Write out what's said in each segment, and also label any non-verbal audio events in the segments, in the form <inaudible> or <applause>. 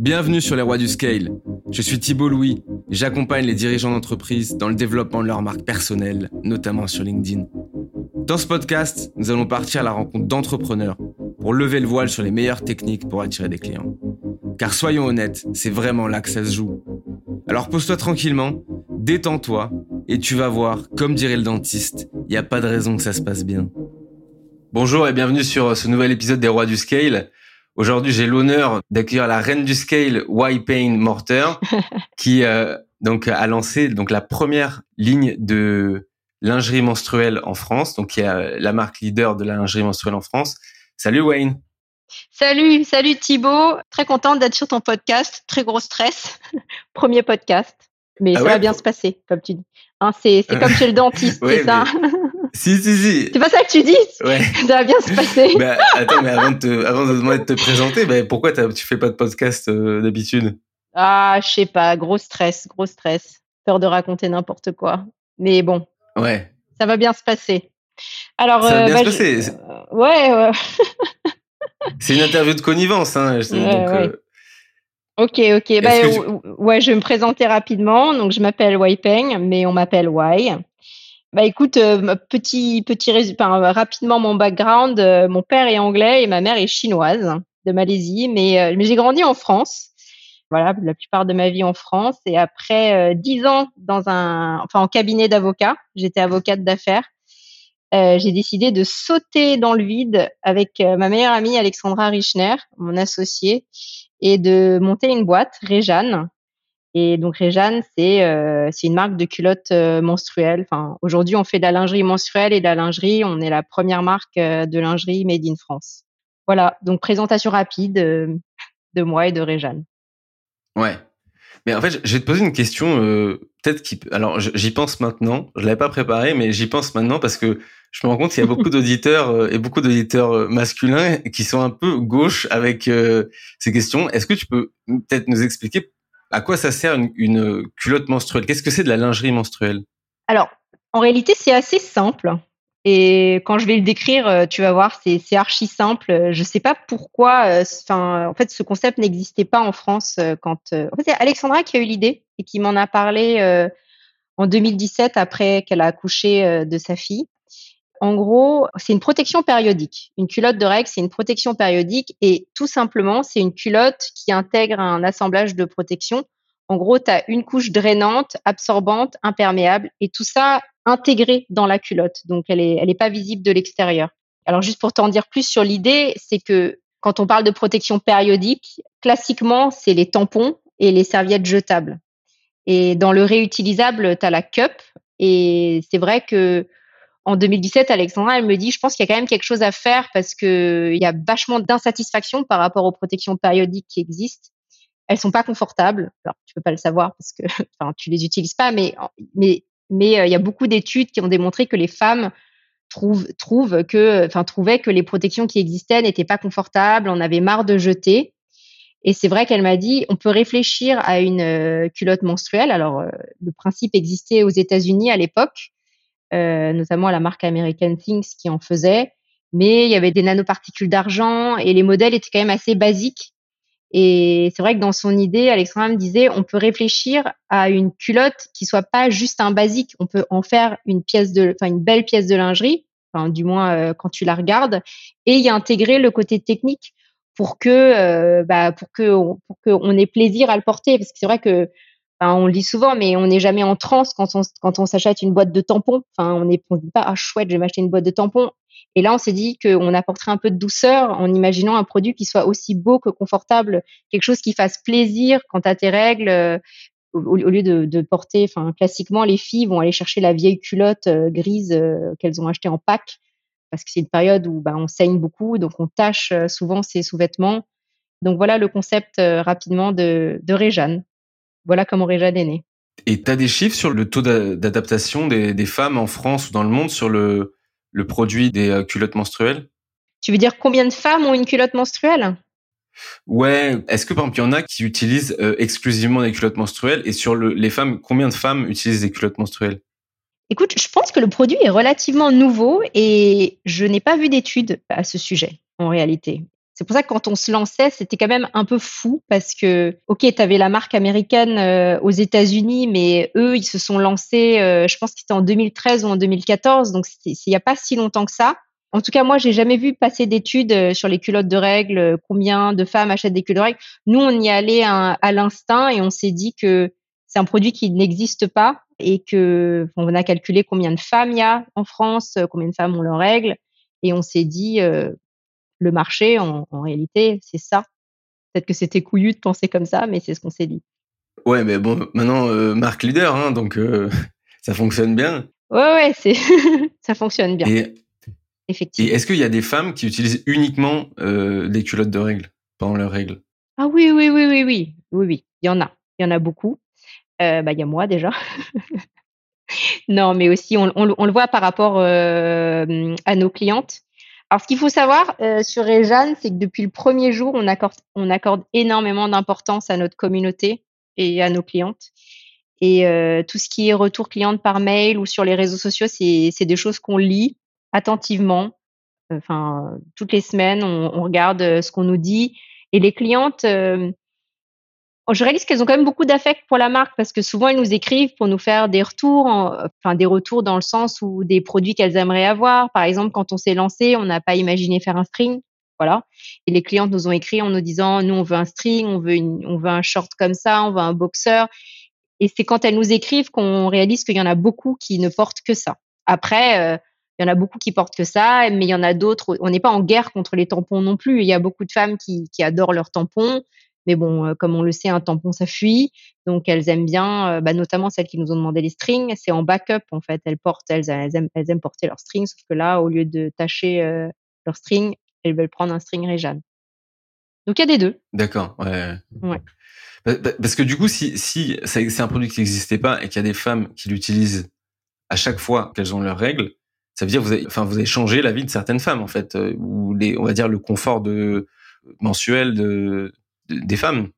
Bienvenue sur les rois du scale. Je suis Thibault Louis j'accompagne les dirigeants d'entreprise dans le développement de leur marque personnelle, notamment sur LinkedIn. Dans ce podcast, nous allons partir à la rencontre d'entrepreneurs pour lever le voile sur les meilleures techniques pour attirer des clients. Car soyons honnêtes, c'est vraiment là que ça se joue. Alors pose-toi tranquillement, détends-toi et tu vas voir, comme dirait le dentiste, il n'y a pas de raison que ça se passe bien. Bonjour et bienvenue sur ce nouvel épisode des rois du scale. Aujourd'hui, j'ai l'honneur d'accueillir la reine du scale, Y Pain Morter, <laughs> qui euh, donc a lancé donc la première ligne de lingerie menstruelle en France, donc qui est la marque leader de la lingerie menstruelle en France. Salut Wayne. Salut, salut Thibaut. Très contente d'être sur ton podcast. Très gros stress. <laughs> Premier podcast. Mais ah ça va bien se passer, comme tu dis. Hein, c'est comme chez le dentiste, <laughs> c'est ça Si, si, si. C'est pas ça que tu dis Ouais. <laughs> Ça va bien se passer. bah, attends, mais avant de te, avant de, te présenter, bah, pourquoi tu fais pas de podcast euh, d'habitude? Ah, je sais pas. Gros stress, gros stress. Peur de raconter n'importe quoi. Mais bon. Ouais. Ça va bien se passer. Alors, ça va bien euh, se passer. Euh, ouais, ouais. <laughs> c'est une interview de connivence, hein. donc, Ok, ok. Bah, ouais, je vais me présenter rapidement. Donc, je m'appelle Wai Peng, mais on m'appelle Wai. Bah écoute, euh, petit petit enfin, rapidement mon background. Euh, mon père est anglais et ma mère est chinoise de Malaisie, mais euh, mais j'ai grandi en France. Voilà, la plupart de ma vie en France et après dix ans dans un, enfin en cabinet d'avocat, j'étais avocate d'affaires. j'ai décidé de sauter dans le vide avec ma meilleure amie Alexandra Richner, mon associée, et de monter une boîte, Réjeanne, et donc Réjeanne, c'est euh, c'est une marque de culottes euh, menstruelles. Enfin, aujourd'hui, on fait de la lingerie menstruelle et de la lingerie. On est la première marque euh, de lingerie made in France. Voilà. Donc présentation rapide de moi et de Réjeanne. Ouais. Mais en fait, je vais te poser une question. Peut-être qui. Alors, j'y pense maintenant. Je l'avais pas préparé, mais j'y pense maintenant parce que je me rends compte qu'il y a beaucoup d'auditeurs et beaucoup d'auditeurs masculins qui sont un peu gauche avec ces questions. Est-ce que tu peux peut-être nous expliquer à quoi ça sert une, culotte menstruelle? Qu'est-ce que c'est de la lingerie menstruelle? Alors, en réalité, c'est assez simple. Et quand je vais le décrire, euh, tu vas voir, c'est archi simple. Je ne sais pas pourquoi. Euh, en fait, ce concept n'existait pas en France euh, quand. C'est Alexandra qui a eu l'idée et qui m'en a parlé en 2017 après qu'elle a accouché de sa fille. En gros, c'est une protection périodique. Une culotte de règle, c'est une protection périodique et tout simplement, c'est une culotte qui intègre un assemblage de protection. En gros, tu as une couche drainante, absorbante, imperméable et tout ça intégré dans la culotte. Donc, elle n'est elle est pas visible de l'extérieur. Alors, juste pour t'en dire plus sur l'idée, c'est que quand on parle de protection périodique, classiquement, c'est les tampons et les serviettes jetables. Et dans le réutilisable, tu as la cup. Et c'est vrai que en 2017, Alexandra, elle me dit, je pense qu'il y a quand même quelque chose à faire parce que il y a vachement d'insatisfaction par rapport aux protections périodiques qui existent. Elles sont pas confortables. Alors, tu peux pas le savoir parce que, <laughs> enfin, tu les utilises pas, mais, mais, mais euh, il y a beaucoup d'études qui ont démontré que les femmes trouvent, trouvent que, enfin, trouvaient que les protections qui existaient n'étaient pas confortables. On avait marre de jeter. Et c'est vrai qu'elle m'a dit, on peut réfléchir à une euh, culotte menstruelle. Alors, euh, le principe existait aux États-Unis à l'époque euh, notamment la marque American Things qui en faisait. Mais il y avait des nanoparticules d'argent et les modèles étaient quand même assez basiques. Et c'est vrai que dans son idée, Alexandra me disait, on peut réfléchir à une culotte qui soit pas juste un basique. On peut en faire une pièce de, enfin une belle pièce de lingerie, enfin du moins euh, quand tu la regardes, et y intégrer le côté technique pour que, euh, bah, pour que, pour qu'on ait plaisir à le porter. Parce que c'est vrai que on le dit souvent, mais on n'est jamais en transe quand on, s'achète une boîte de tampons. Enfin, on ne dit pas, ah chouette, je vais m'acheter une boîte de tampons. Et là, on s'est dit qu'on apporterait un peu de douceur en imaginant un produit qui soit aussi beau que confortable, quelque chose qui fasse plaisir quand as tes règles, euh, au, lieu de, porter, enfin, classiquement, les filles vont aller chercher la vieille culotte euh, grise euh, qu'elles ont achetée en pack, parce que c'est une période où bah, on saigne beaucoup, donc on tâche souvent ses sous-vêtements. Donc voilà le concept rapidement de, de Réjeanne. Voilà comment Réjeanne est née. Et tu as des chiffres sur le taux d'adaptation des, femmes en France ou dans le monde sur le, produit des euh, culottes menstruelles? Tu veux dire combien de femmes ont une culotte menstruelle? Ouais, est-ce que par exemple il y en a qui utilisent euh, exclusivement des culottes menstruelles et sur les femmes, combien de femmes utilisent des culottes menstruelles? Écoute, je pense que le produit est relativement nouveau et je n'ai pas vu d'études à ce sujet en réalité C'est pour ça que quand on se lançait, c'était quand même un peu fou parce que, ok, tu avais la marque américaine euh, aux États-Unis, mais eux, ils se sont lancés, euh, je pense que c'était en 2013 ou en 2014, donc il n'y a pas si longtemps que ça. En tout cas, moi, j'ai jamais vu passer d'études euh, sur les culottes de règles, combien de femmes achètent des culottes de règles. Nous, on y allait à, l'instinct et on s'est dit que c'est un produit qui n'existe pas et que on a calculé combien de femmes il y a en France, combien de femmes ont leurs règles, et on s'est dit le marché, en, réalité, c'est ça. Peut-être que c'était couillu de penser comme ça, mais c'est ce qu'on s'est dit. Ouais, mais bon, maintenant, euh, marque leader, hein, donc euh, <laughs> ça fonctionne bien. Ouais, ouais, <laughs> ça fonctionne bien. Et, Effectivement. Et est-ce qu'il y a des femmes qui utilisent uniquement euh, des culottes de règles pendant leurs règles? Ah oui, oui, oui, oui, oui, oui, oui. Il y en a, il y en a beaucoup. bah, il y a moi déjà. <laughs> non, mais aussi on, on, le voit par rapport à nos clientes. Alors, ce qu'il faut savoir euh, sur Réjeanne, c'est que depuis le premier jour, on accorde, on accorde énormément d'importance à notre communauté et à nos clientes. Et euh, tout ce qui est retour cliente par mail ou sur les réseaux sociaux, c'est des choses qu'on lit attentivement. Enfin, toutes les semaines, on, on regarde euh, ce qu'on nous dit. Et les clientes, euh, je réalise qu'elles ont quand même beaucoup d'affect pour la marque parce que souvent elles nous écrivent pour nous faire des retours, enfin des retours dans le sens où des produits qu'elles aimeraient avoir. Par exemple, quand on s'est lancé, on n'a pas imaginé faire un string, voilà. Et les clientes nous ont écrit en nous disant, nous on veut un string, on veut on veut un short comme ça, on veut un boxer. Et c'est quand elles nous écrivent qu'on réalise qu'il y en a beaucoup qui ne portent que ça. Après, euh, il y en a beaucoup qui portent que ça, mais il y en a d'autres. On n'est pas en guerre contre les tampons non plus. Il y a beaucoup de femmes qui adorent leurs tampons. Mais bon, euh, comme on le sait, un tampon, ça fuit. Donc, elles aiment bien, euh, bah, notamment celles qui nous ont demandé les strings. C'est en backup, en fait. Elles portent, elles, aiment, elles aiment porter leurs strings. Sauf que là, au lieu de tâcher euh, leurs strings, elles veulent prendre un string Réjeanne. Donc, il y a des deux. D'accord, ouais. ouais. Parce que du coup, si, si c'est un produit qui n'existait pas et qu'il y a des femmes qui l'utilisent à chaque fois qu'elles ont leurs règles, ça veut dire que vous avez, enfin, vous avez changé la vie de certaines femmes, en fait, ou les, on va dire le confort de mensuel de, des femmes.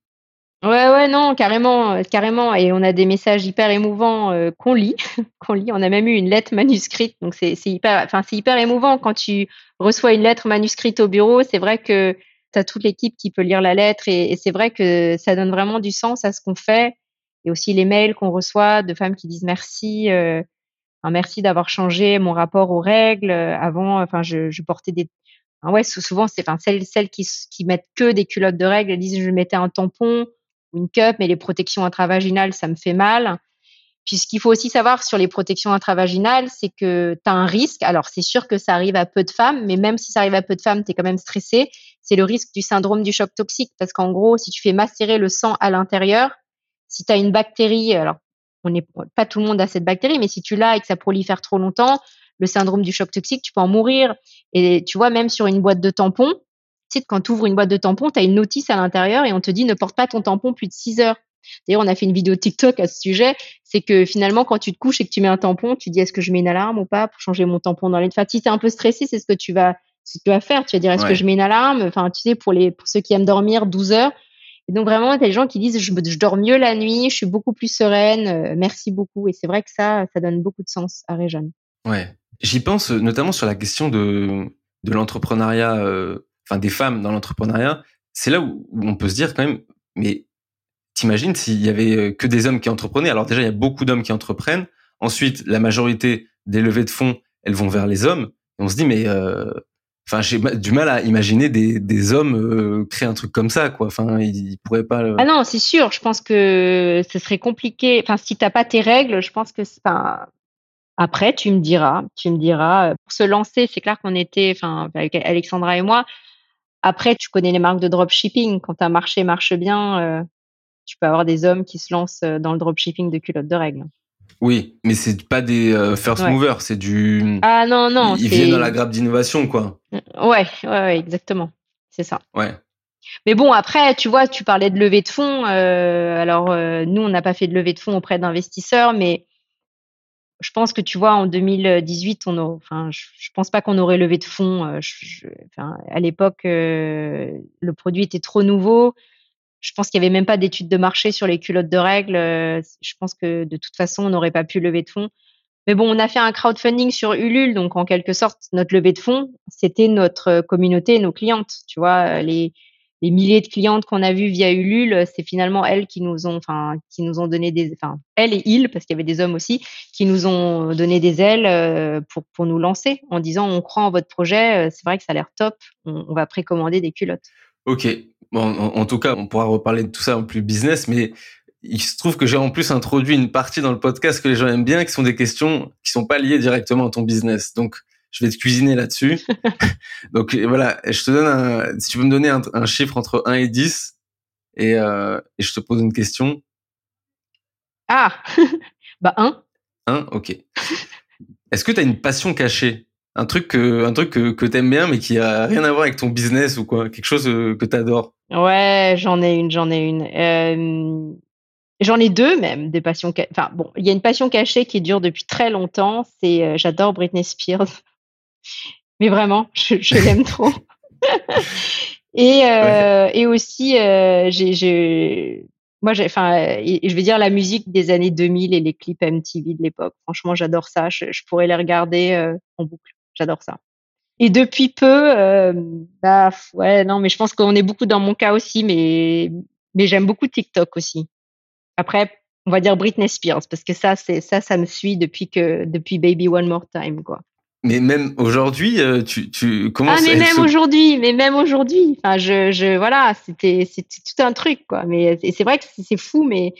Ouais, ouais, non, carrément, euh, carrément. Et on a des messages hyper émouvants euh, qu'on lit, <laughs> qu'on lit. On a même eu une lettre manuscrite, donc c'est hyper, enfin c'est hyper émouvant quand tu reçois une lettre manuscrite au bureau. C'est vrai que tu as toute l'équipe qui peut lire la lettre et, c'est vrai que ça donne vraiment du sens à ce qu'on fait. Et aussi les mails qu'on reçoit de femmes qui disent merci, euh, merci d'avoir changé mon rapport aux règles. Avant, enfin, je, je portais des, ouais, souvent, c'est enfin celles, celles qui, mettent que des culottes de règles, disent je mettais un tampon ou une cup, mais les protections intravaginales, ça me fait mal. Puis ce qu'il faut aussi savoir sur les protections intravaginales, c'est que tu as un risque. Alors c'est sûr que ça arrive à peu de femmes, mais même si ça arrive à peu de femmes, tu es quand même stressé. C'est le risque du syndrome du choc toxique. Parce qu'en gros, si tu fais macérer le sang à l'intérieur, si tu as une bactérie, alors on n'est pas tout le monde a cette bactérie, mais si tu l'as et que ça prolifère trop longtemps, le syndrome du choc toxique, tu peux en mourir. Et tu vois, même sur une boîte de tampons, tu sais, quand tu ouvres une boîte de tampons, tu as une notice à l'intérieur et on te dit ne porte pas ton tampon plus de 6 heures. D'ailleurs, on a fait une vidéo TikTok à ce sujet. C'est que finalement, quand tu te couches et que tu mets un tampon, tu dis est-ce que je mets une alarme ou pas pour changer mon tampon dans les. Enfin, si es un peu stressé, c'est ce que tu vas, ce que tu vas faire. Tu vas dire est-ce que je mets une alarme? Enfin, tu sais, pour les, pour ceux qui aiment dormir 12 heures. Et donc vraiment, il y a des gens qui disent je, je, dors mieux la nuit, je suis beaucoup plus sereine, euh, merci beaucoup. Et c'est vrai que ça, ça donne beaucoup de sens à Réjeanne. Ouais. J'y pense euh, notamment sur la question de, de l'entrepreneuriat, euh, enfin des femmes dans l'entrepreneuriat. C'est là où, on peut se dire quand même, mais t'imagines s'il y avait euh, que des hommes qui entreprenaient. Alors déjà, il y a beaucoup d'hommes qui entreprennent. Ensuite, la majorité des levées de fonds, elles vont vers les hommes. Et on se dit, mais enfin, j'ai du mal à imaginer des, des hommes créer un truc comme ça, quoi. Enfin, ils, pourraient pas. Ah non, c'est sûr. Je pense que ce serait compliqué. Enfin, si t'as pas tes règles, je pense que pas après, tu me diras, tu me diras, euh, pour se lancer, c'est clair qu'on était, enfin, avec Alexandra et moi. Après, tu connais les marques de dropshipping. Quand un marché marche bien, euh, tu peux avoir des hommes qui se lancent euh, dans le dropshipping de culottes de règles. Oui, mais c'est pas des first movers, c'est du. Ah non non. Ils viennent dans la grappe d'innovation, quoi. Ouais, ouais, ouais exactement. C'est ça. Ouais. Mais bon, après, tu vois, tu parlais de levée de fonds. alors, nous, on n'a pas fait de levée de fonds auprès d'investisseurs, mais je pense que tu vois, en 2018, on enfin, je, pense pas qu'on aurait levé de fonds. Euh, à l'époque, euh, le produit était trop nouveau. Je pense qu'il y avait même pas d'études de marché sur les culottes de règles. Euh, je pense que de toute façon, on n'aurait pas pu lever de fonds. Mais bon, on a fait un crowdfunding sur Ulule, donc en quelque sorte, notre levée de fonds, c'était notre communauté, nos clientes. Tu vois, les, les milliers de clientes qu'on a vues via Ulule, c'est finalement elles qui nous ont, enfin, qui nous ont donné des, enfin, elles et ils, parce qu'il y avait des hommes aussi, qui nous ont donné des ailes euh, pour, pour nous lancer en disant on croit en votre projet, euh, c'est vrai que ça a l'air top, on, va précommander des culottes. Ok. Bon, en, tout cas, on pourra reparler de tout ça en plus business, mais il se trouve que j'ai en plus introduit une partie dans le podcast que les gens aiment bien, qui sont des questions qui sont pas liées directement à ton business. Donc, je vais te cuisiner là-dessus. <laughs> Donc voilà, je te donne un, si tu veux me donner un, chiffre entre 1 et 10 et, euh, et je te pose une question. Ah, <laughs> bah 1. 1, ok. Est-ce que tu as une passion cachée? Un truc que un truc que, que t'aimes bien mais qui a rien à voir avec ton business ou quoi? Quelque chose euh, que t'adores? Ouais j'en ai une j'en ai une euh, J'en ai deux même, des passions. Enfin bon, il y a une passion cachée qui dure depuis très longtemps. C'est euh, j'adore Britney Spears. Mais vraiment, je, <laughs> l'aime trop. et, euh, et aussi, euh, j'ai, moi, j'ai, enfin, je vais dire la musique des années 2000 et les clips MTV de l'époque. Franchement, j'adore ça. Je, pourrais les regarder euh, en boucle. J'adore ça. Et depuis peu, euh, bah, ouais, non, mais je pense qu'on est beaucoup dans mon cas aussi, mais, mais j'aime beaucoup TikTok aussi. Après, on va dire Britney Spears parce que ça, c'est ça, ça me suit depuis que depuis Baby One More Time, quoi. Mais même aujourd'hui, euh, tu, tu comment Ah, mais même <laughs> aujourd'hui, mais même aujourd'hui. Enfin, je, je, voilà, c'était, c'était tout un truc, quoi. Mais c'est vrai que c'est fou, mais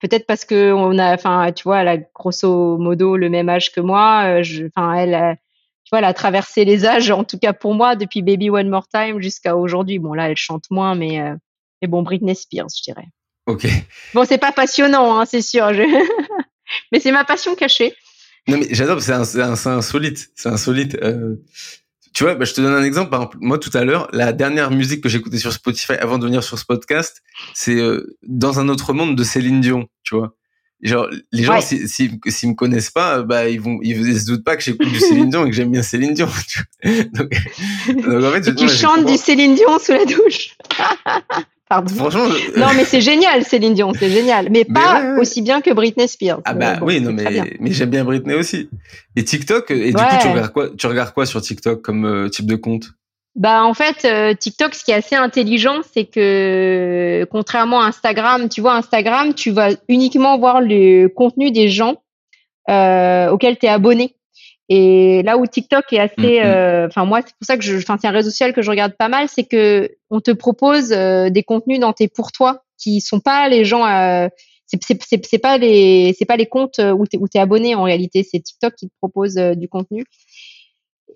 peut-être parce que on a, enfin, tu vois, elle a grosso modo le même âge que moi. Euh, je, enfin, elle, tu vois, elle a traversé les âges, en tout cas pour moi, depuis Baby One More Time jusqu'à aujourd'hui. Bon, là, elle chante moins, mais, euh, mais bon, Britney Spears, je dirais. Ok. Bon, c'est pas passionnant, hein, c'est sûr. <laughs> mais c'est ma passion cachée. Non, mais j'adore, c'est insolite. C'est insolite. Euh, tu vois, bah, je te donne un exemple. Par exemple, moi, tout à l'heure, la dernière musique que j'écoutais sur Spotify avant de venir sur ce podcast, c'est euh, Dans un autre monde de Céline Dion, tu vois. Genre, les gens, s'ils si, si, me connaissent pas, bah, ils vont, ils, se doutent pas que j'écoute du Céline Dion et que j'aime bien Céline Dion. <laughs> donc, donc, en fait, tu chantes du Céline Dion sous la douche. <laughs> Franchement, non, mais c'est génial, Céline Dion, c'est génial, mais, pas aussi bien que Britney Spears. Ah bah oui, non, mais mais j'aime bien Britney aussi. Et TikTok, et du coup, tu regardes quoi Tu regardes quoi sur TikTok comme euh, type de compte? Bah en fait, euh, TikTok, ce qui est assez intelligent, c'est que contrairement à Instagram, tu vois, Instagram, tu vas uniquement voir le contenu des gens euh, auxquels tu es abonné. Et là où TikTok est assez, mm-hmm. euh, enfin moi c'est pour ça que je, enfin c'est un réseau social que je regarde pas mal, c'est que on te propose euh, des contenus dans tes pour toi qui sont pas les gens, euh, c'est pas les, c'est pas les comptes où t'es où es abonné en réalité, c'est TikTok qui te propose du contenu.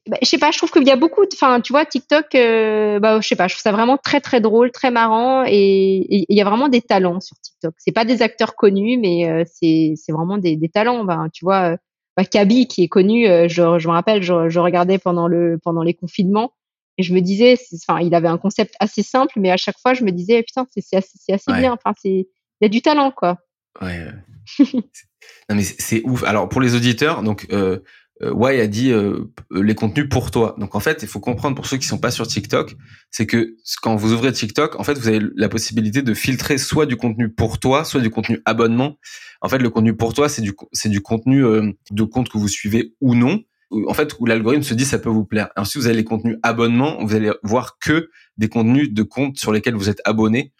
Bah, je sais pas, je trouve qu'il y a beaucoup, enfin tu vois TikTok, bah je sais pas, je trouve ça vraiment très très drôle, très marrant et il y a vraiment des talents sur TikTok. C'est pas des acteurs connus, mais c'est c'est vraiment des, des talents. Ben, tu vois bah, Kaby qui est connu, euh, je, je me rappelle, je, je, regardais pendant le pendant les confinements et je me disais, enfin, il avait un concept assez simple, mais à chaque fois je me disais, putain, c'est assez, assez bien, enfin, c'est il y a du talent quoi. Ouais. <laughs> non mais c'est ouf. Alors pour les auditeurs, donc euh, Y a dit euh, les contenus pour toi. Donc en fait, il faut comprendre pour ceux qui sont pas sur TikTok, c'est que quand vous ouvrez TikTok, en fait, vous avez la possibilité de filtrer soit du contenu pour toi, soit du contenu abonnement. En fait, le contenu pour toi, c'est du c'est du contenu euh, de compte que vous suivez ou non. En fait, où l'algorithme se dit ça peut vous plaire. ensuite, vous avez les contenus abonnement, vous allez voir que des contenus de comptes sur lesquels vous êtes abonné.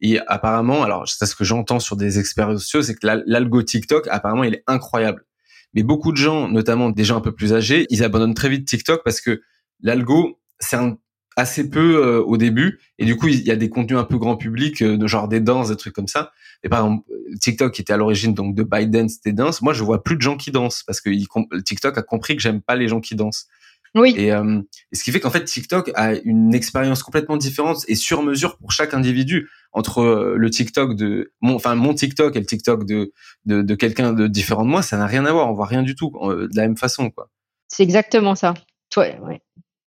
Et apparemment, alors c'est ce que j'entends sur des experts sociaux, c'est que l'algo TikTok, apparemment, il est incroyable. Mais beaucoup de gens, notamment des gens un peu plus âgés, ils abandonnent très vite TikTok parce que l'algo, c'est assez peu euh, au début. Et du coup il y a des contenus un peu grand public euh, de genre des danses des trucs comme ça. Et par exemple TikTok qui était à l'origine donc de ByteDance des danses. Moi je vois plus de gens qui dansent parce que TikTok a compris que j'aime pas les gens qui dansent oui. Euh, et, ce qui fait qu'en fait, TikTok a une expérience complètement différente et sur mesure pour chaque individu entre euh, le TikTok de mon, enfin mon TikTok et le TikTok de de, de quelqu'un de différent de moi, ça n'a rien à voir. On voit rien du tout euh, de la même façon, quoi. C'est exactement ça. Ouais.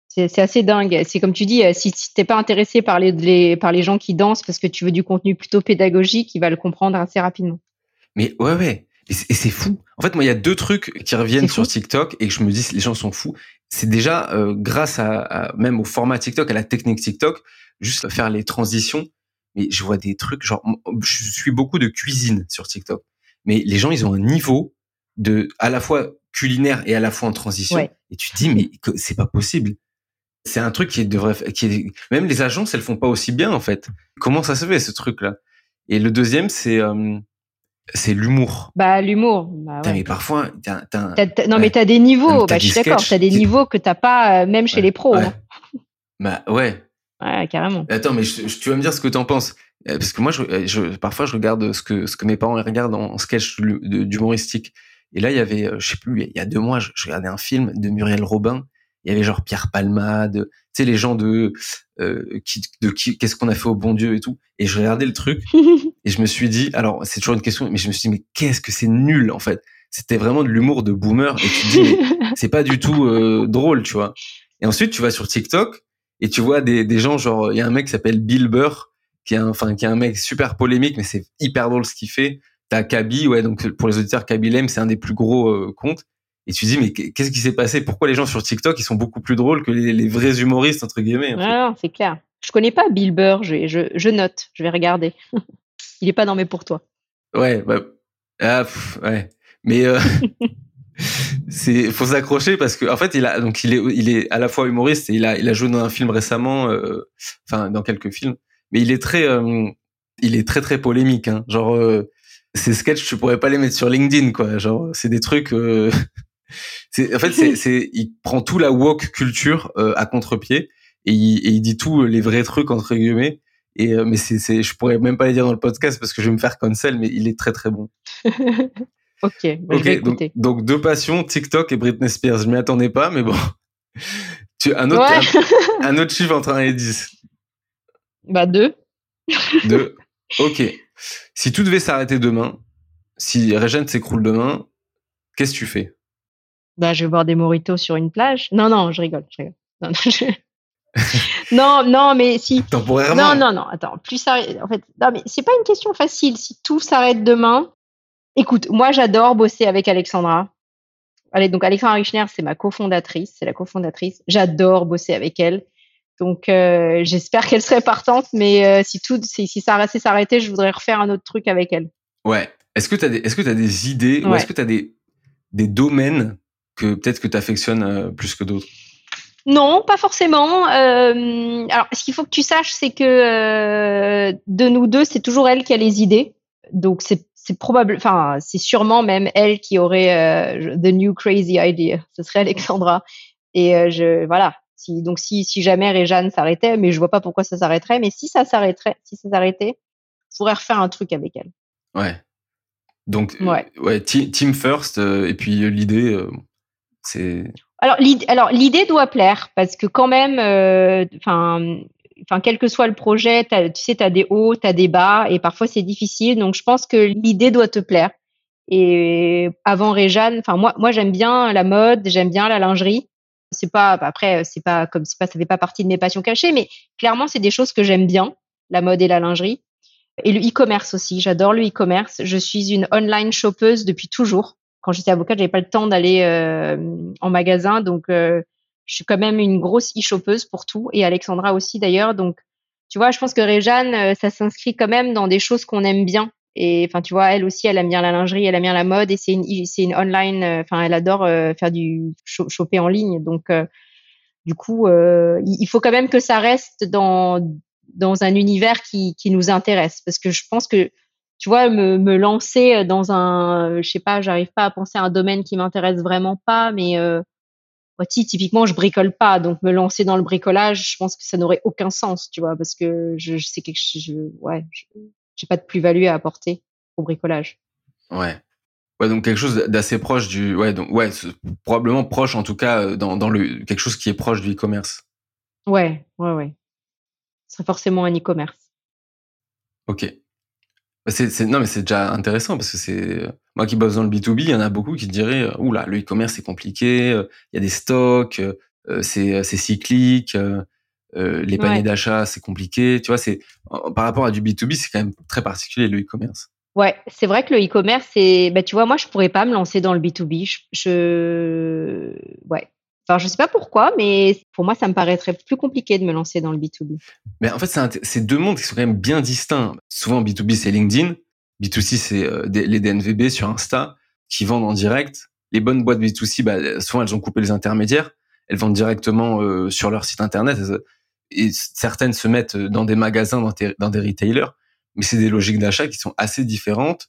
C'est assez dingue. C'est comme tu dis, si, si t'es pas intéressé par les, les, par les gens qui dansent parce que tu veux du contenu plutôt pédagogique, il va le comprendre assez rapidement. Mais ouais, ouais. Et c'est fou. En fait, moi, il y a deux trucs qui reviennent sur TikTok et que je me dis, les gens sont fous. C'est déjà euh, grâce à, même au format TikTok, à la technique TikTok, juste faire les transitions. Mais je vois des trucs, genre, je suis beaucoup de cuisine sur TikTok. Mais les gens, ils ont un niveau de, à la fois culinaire et à la fois en transition. Et tu te dis, mais c'est pas possible. C'est un truc qui devrait, qui est, même les agences, elles font pas aussi bien, en fait. Comment ça se fait, ce truc-là? Et le deuxième, c'est, euh, c'est l'humour. Bah, l'humour. Bah, Mais parfois, non, mais t'as des niveaux. Bah, je suis d'accord. T'as des niveaux que t'as pas, euh, même chez les pros. Hein. Bah, ouais. Ouais, carrément. Attends, mais tu vas me dire ce que t'en penses. Euh, parce que moi, je, je, parfois, je regarde ce que, ce que mes parents regardent en sketch d'humoristique. Et là, il y avait, je sais plus, il y a deux mois, je, je regardais un film de Muriel Robin il y avait genre Pierre Palmade, tu sais les gens de euh, qui de qui qu'est-ce qu'on a fait au bon Dieu et tout. Et je regardais le truc <laughs> et je me suis dit, alors c'est toujours une question, mais je me suis dit mais qu'est-ce que c'est nul en fait? C'était vraiment de l'humour de boomer et tu te dis <laughs> c'est pas du tout euh, drôle, tu vois? Et ensuite tu vas sur TikTok et tu vois des, des gens genre il y a un mec qui s'appelle Bill Burr qui est un, enfin qui est un mec super polémique mais c'est hyper drôle ce qu'il fait. T'as Kaby, ouais donc pour les auditeurs Kaby Lem c'est un des plus gros euh, comptes et tu te dis mais qu'est-ce qui s'est passé? Pourquoi les gens sur TikTok ils sont beaucoup plus drôles que les, vrais humoristes entre guillemets en c'est clair. Je connais pas Bill Burr, je, je, je note, je vais regarder. <laughs> il est pas mes pour toi. Ouais, bah, ah, ouais. Mais euh, <laughs> c'est faut s'accrocher parce que en fait il a donc il est il est à la fois humoriste et il a il a joué dans un film récemment, euh, enfin dans quelques films, mais il est très euh, il est très très polémique. Hein. Genre euh, ces sketchs tu pourrais pas les mettre sur LinkedIn quoi. Genre c'est des trucs <laughs> c'est en fait c'est <laughs> c'est il prend tout la woke culture euh, à contre-pied et il, et il dit tout les vrais trucs entre guillemets et euh, mais c'est c'est je pourrais même pas les dire dans le podcast parce que je vais me faire cancel mais il est très très bon. <laughs> ok, bah, je donc, donc, deux passions TikTok et Britney Spears. Je m'y attendais pas mais bon. <laughs> tu un autre un, un, autre chiffre entre 1 et 10. Bah deux. <laughs> deux. OK. Si tout devait s'arrêter demain, si Régène s'écroule demain, qu'est-ce que tu fais? Bah, je vais boire des moritos sur une plage. Non, non, je rigole, je rigole. Non, non, <laughs> mais si. Temporairement. Non, non, non. Attends, plus ça. En fait, non, mais c'est pas une question facile. Si tout s'arrête demain, écoute, moi, j'adore bosser avec Alexandra. Allez, donc Alexandra Richner, c'est ma cofondatrice, c'est la cofondatrice. J'adore bosser avec elle. Donc, euh, j'espère qu'elle serait partante, mais euh, si tout, si, si ça restait s'arrêter, je voudrais refaire un autre truc avec elle. Ouais. Est-ce que tu as des, est-ce que as des idées ou est-ce que tu as des, des domaines que peut-être que tu affectionnes euh, plus que d'autres? Non, pas forcément. Euh, alors, ce qu'il faut que tu saches, c'est que euh, de nous deux, c'est toujours elle qui a les idées. Donc, c'est c'est probable, enfin, c'est sûrement même elle qui aurait euh, the new crazy idea. Ce serait Alexandra. Et je, voilà. Si, donc, si, si jamais Réjeanne s'arrêtait, mais je vois pas pourquoi ça s'arrêterait, mais si ça s'arrêterait, si ça s'arrêtait, je pourrais refaire un truc avec elle. Ouais. Donc, ouais, ouais team first, et puis l'idée, alors l'idée, alors l'idée doit plaire parce que quand même, euh, enfin. Enfin, quel que soit le projet, tu sais, tu as des hauts, tu as des bas, et parfois c'est difficile. Donc, je pense que l'idée doit te plaire. Et avant Réjeanne, enfin moi, moi j'aime bien la mode, j'aime bien la lingerie. C'est pas après, c'est pas comme c'est pas, ça fait pas partie de mes passions cachées, mais clairement c'est des choses que j'aime bien, la mode et la lingerie. Et le e-commerce aussi, j'adore le e-commerce. Je suis une online shoppeuse depuis toujours quand j'étais avocate, j'avais pas le temps d'aller euh, en magasin, donc euh, je suis quand même une grosse e-shoppeuse pour tout, et Alexandra aussi d'ailleurs. Donc, tu vois, je pense que Réjeanne, euh, ça s'inscrit quand même dans des choses qu'on aime bien. Et enfin, tu vois, elle aussi, elle aime bien la lingerie, elle aime bien la mode, et c'est une, c'est une online. Enfin, elle adore faire du shopper en ligne. Donc, du coup, il faut quand même que ça reste dans dans un univers qui nous intéresse, parce que je pense que tu vois, me, me lancer euh, dans un, euh, je sais pas, j'arrive pas à penser à un domaine qui m'intéresse vraiment pas, mais euh, typiquement, je bricole pas, donc me lancer dans le bricolage, je pense que ça n'aurait aucun sens, tu vois, parce que je, je sais que je, ouais, j'ai pas de plus-value à apporter au bricolage. Ouais. Ouais, donc quelque chose d'assez proche du, ouais, donc ouais, probablement proche en tout cas dans, dans le quelque chose qui est proche du e-commerce. Ouais, ouais, ouais. Ce serait forcément un e-commerce. Ok. Bah, c'est, non, mais c'est déjà intéressant parce que c'est moi qui bosse dans le B2B, il y en a beaucoup qui diraient euh, oula, le e-commerce c'est compliqué, euh, il y a des stocks, euh, c'est, c'est cyclique, les paniers d'achat c'est compliqué. Tu vois, c'est par rapport à du B2B, c'est quand même très particulier le e-commerce. Ouais, c'est vrai que le e-commerce, c'est, bah, tu vois, moi je pourrais pas me lancer dans le B2B. Je, je... ouais, Enfin, je sais pas pourquoi, mais pour moi, ça me paraîtrait plus compliqué de me lancer dans le B2B. Mais en fait, c'est deux mondes qui sont quand même bien distincts. Souvent, B2B, c'est LinkedIn. B2C, c'est euh, les DNVB sur Insta qui vendent en direct. les bonnes boîtes B2C, bah, souvent elles ont coupé les intermédiaires, elles vendent directement euh, sur leur site internet. Et certaines se mettent dans des magasins, dans, dans des retailers, mais c'est des logiques d'achat qui sont assez différentes.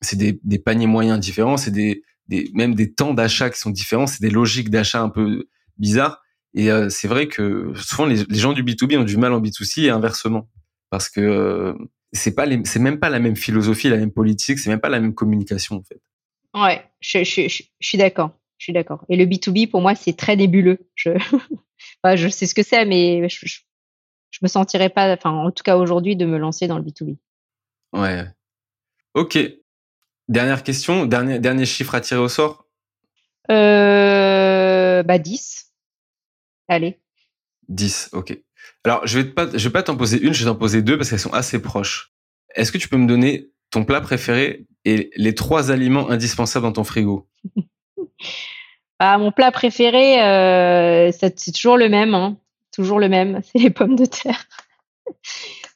C'est des, des, paniers moyens différents, c'est des, des, même des temps d'achat qui sont différents, c'est des logiques d'achat un peu bizarres. Et euh, c'est vrai que souvent les, les, gens du B2B ont du mal en B2C et inversement, parce que euh, c'est pas c'est même pas la même philosophie, la même politique, c'est même pas la même communication en fait. Ouais, je, je, je, je suis d'accord. Je suis d'accord. Et le B2B, pour moi, c'est très nébuleux. Je, <laughs> enfin, je sais ce que c'est, mais je, je, je, me sentirais pas, enfin, en tout cas aujourd'hui, de me lancer dans le B2B. Ouais. Ok. Dernière question, dernier, dernier chiffre à tirer au sort? Euh, Bah, 10. Allez. 10, ok. Alors, je vais pas, je vais pas t'en poser une, je vais t'en poser deux parce qu'elles sont assez proches. Est-ce que tu peux me donner ton plat préféré et les trois aliments indispensables dans ton frigo? <laughs> Ah, Mon plat préféré, euh, c'est toujours le même, hein. toujours le même, <laughs> c'est les pommes de terre.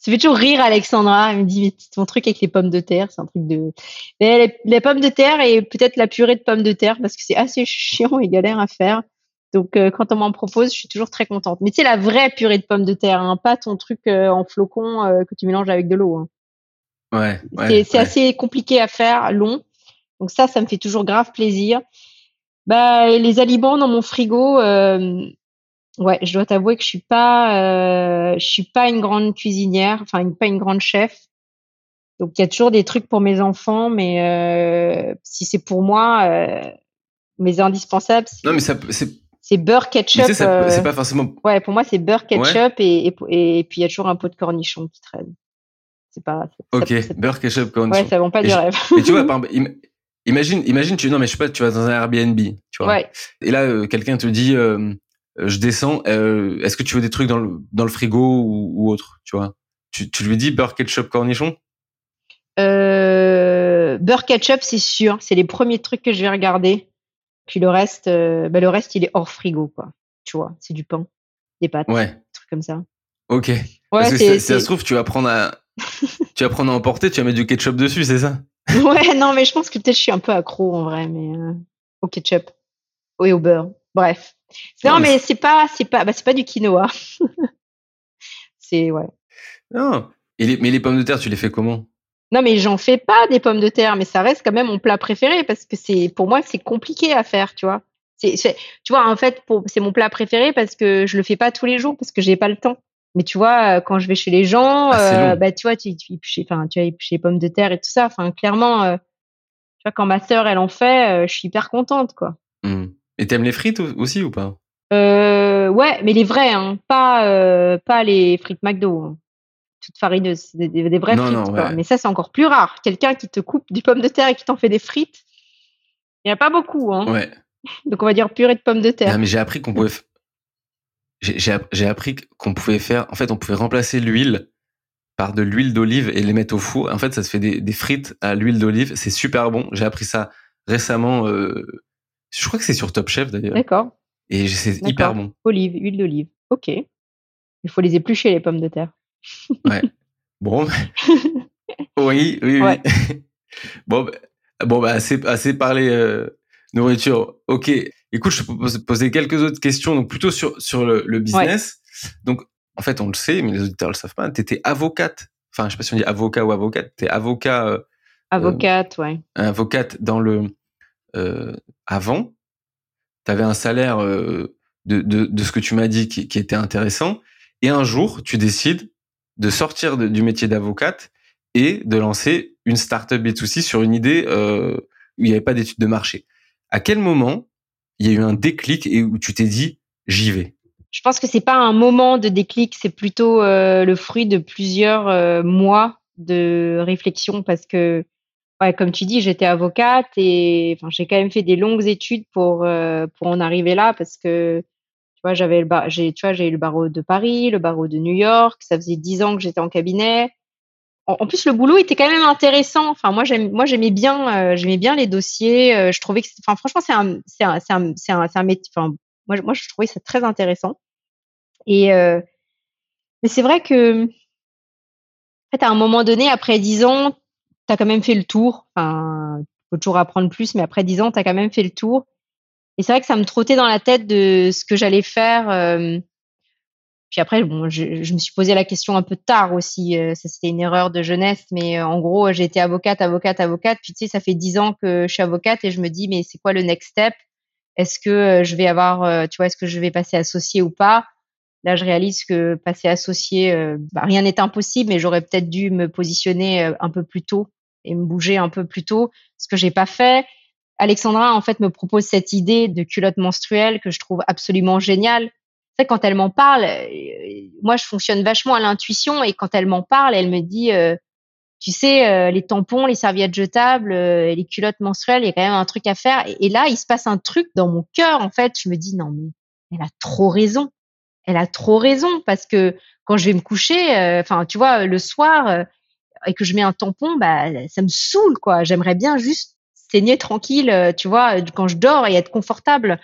Ça fait toujours rire Alexandra. Elle me dit, mais ton truc avec les pommes de terre, c'est un truc de. les, les, pommes de terre et peut-être la purée de pommes de terre parce que c'est assez chiant et galère à faire. Donc euh, quand on m'en propose, je suis toujours très contente. Mais tu sais la vraie purée de pommes de terre, hein, pas ton truc euh, en flocon euh, que tu mélanges avec de l'eau. Hein. Ouais. ouais c'est assez compliqué à faire, long. Donc ça, ça me fait toujours grave plaisir. Bah les aliments dans mon frigo, ouais, je dois t'avouer que je suis pas, je suis pas une grande cuisinière, enfin une, pas une grande chef. Donc il y a toujours des trucs pour mes enfants, mais si c'est pour moi, mes indispensables. Non mais ça, c'est c'est beurre ketchup. C'est euh... pas forcément. Ouais, pour moi c'est beurre ketchup et, et, et, puis il y a toujours un pot de cornichons qui traîne. C'est pas. Ok, beurre ketchup cornichons. Ouais, ça vend pas du rêve. Mais tu vois, par <laughs> imagine, imagine tu non mais je sais pas, tu vas dans un Airbnb, tu vois. Ouais. Et là euh, quelqu'un te dit, euh, je descends, euh, est-ce que tu veux des trucs dans le dans le frigo ou, ou autre, tu vois? Tu, tu lui dis beurre ketchup cornichons Beurre ketchup, c'est sûr, c'est les premiers trucs que je vais regarder. Puis le reste, euh, bah, le reste, il est hors frigo, quoi. Tu vois, c'est du pain, des pâtes, ouais. des trucs comme ça. Ok. Ouais, Parce que si ça se trouve, tu vas prendre à, <laughs> tu vas prendre à emporter, tu vas mettre du ketchup dessus, c'est ça? Ouais, non, mais je pense que peut-être je suis un peu accro en vrai, mais euh, au ketchup, oui, au beurre. Bref. Non, mais, c'est pas, c'est pas, bah, c'est pas du quinoa. <laughs> c'est ouais. Non. Et les, mais les pommes de terre, tu les fais comment? Non, mais j'en fais pas des pommes de terre, mais ça reste quand même mon plat préféré parce que c'est, pour moi, c'est compliqué à faire, tu vois. C'est, tu vois, en fait, c'est mon plat préféré parce que je le fais pas tous les jours parce que j'ai pas le temps. Mais tu vois, quand je vais chez les gens, ah, euh, bah tu vois, tu, tu, enfin, tu as les pommes de terre et tout ça. Enfin, clairement, euh, tu vois, quand ma sœur elle en fait, euh, je suis hyper contente, quoi. Mmh. Et t'aimes les frites aussi ou pas? Euh, Ouais, mais les vraies, hein, pas pas les frites McDo. Hein toute farineuse, des, vraies non, frites. Non, quoi. ouais. Mais ça, c'est encore plus rare. Quelqu'un qui te coupe du pomme de terre et qui t'en fait des frites, il n'y a pas beaucoup. Hein. Ouais. <laughs> Donc, on va dire purée de pommes de terre. Non, mais j'ai appris qu'on pouvait. J'ai appris qu'on pouvait faire. En fait, on pouvait remplacer l'huile par de l'huile d'olive et les mettre au four. En fait, ça se fait des, des frites à l'huile d'olive. C'est super bon. J'ai appris ça récemment. Euh... Je crois que c'est sur Top Chef d'ailleurs. D'accord. Et c'est hyper bon. Olive, huile d'olive. Ok. Il faut les éplucher, les pommes de terre. Ouais. <laughs> Bon. <laughs> oui, oui, oui. Ouais. <laughs> bon, bah, bon, bah, assez, assez parlé euh, nourriture. Ok. Écoute, je peux poser quelques autres questions, donc plutôt sur, sur le, le business. Ouais. Donc, en fait, on le sait, mais les auditeurs le savent pas. Tu étais avocate. Enfin, je sais pas si on dit avocat ou avocate. Tu es avocat. Euh, avocate, euh, ouais. Avocate dans le. Euh, avant, tu avais un salaire euh, de, de, ce que tu m'as dit qui, était intéressant. Et un jour, tu décides de sortir du métier d'avocate et de lancer une startup B2C sur une idée euh, où il n'y avait pas d'études de marché. À quel moment il y a eu un déclic et où tu t'es dit j'y vais? Je pense que c'est pas un moment de déclic, c'est plutôt le fruit de plusieurs mois de réflexion parce que ouais, comme tu dis, j'étais avocate et enfin j'ai quand même fait des longues études pour euh, pour en arriver là parce que tu vois, j'avais le bar, j'ai, tu vois, j'ai eu le barreau de Paris, le barreau de New York. Ça faisait dix ans que j'étais en cabinet. En, plus, le boulot était quand même intéressant. Enfin, moi, j'aime, moi, j'aimais bien, euh, j'aimais bien les dossiers. Euh, je trouvais que, enfin, franchement, c'est un, c'est un, c'est un, c'est un, métier. Enfin, moi, moi, je trouvais ça très intéressant. Et euh, mais c'est vrai que, en fait, à un moment donné, après dix ans, tu as quand même fait le tour. Enfin, faut toujours apprendre plus, mais après 10 ans, tu as quand même fait le tour. Et c'est vrai que ça me trottait dans la tête de ce que j'allais faire. Euh, puis après, bon, je, me suis posé la question un peu tard aussi. Euh, ça, c'était une erreur de jeunesse. Mais euh, en gros, j'ai été avocate, avocate, avocate. Puis tu sais, ça fait dix ans que je suis avocate et je me dis, mais c'est quoi le next step? Est-ce que je vais avoir, tu vois, est-ce que je vais passer associé ou pas? Là, je réalise que passer associé, bah, rien n'est impossible, mais j'aurais peut-être dû me positionner un peu plus tôt et me bouger un peu plus tôt, ce que j'ai pas fait. Alexandra, en fait, me propose cette idée de culotte menstruelle que je trouve absolument géniale. C'est quand elle m'en parle, euh, moi, je fonctionne vachement à l'intuition et quand elle m'en parle, elle me dit, euh, tu sais, euh, les tampons, les serviettes jetables, les culottes menstruelles, il y a quand même un truc à faire. Et, là, il se passe un truc dans mon cœur, en fait. Je me dis, non, mais elle a trop raison. Elle a trop raison parce que quand je vais me coucher, enfin, tu vois, le soir, et que je mets un tampon, bah, ça me saoule, quoi. J'aimerais bien juste saigner tranquille, euh, tu vois, quand je dors et être confortable.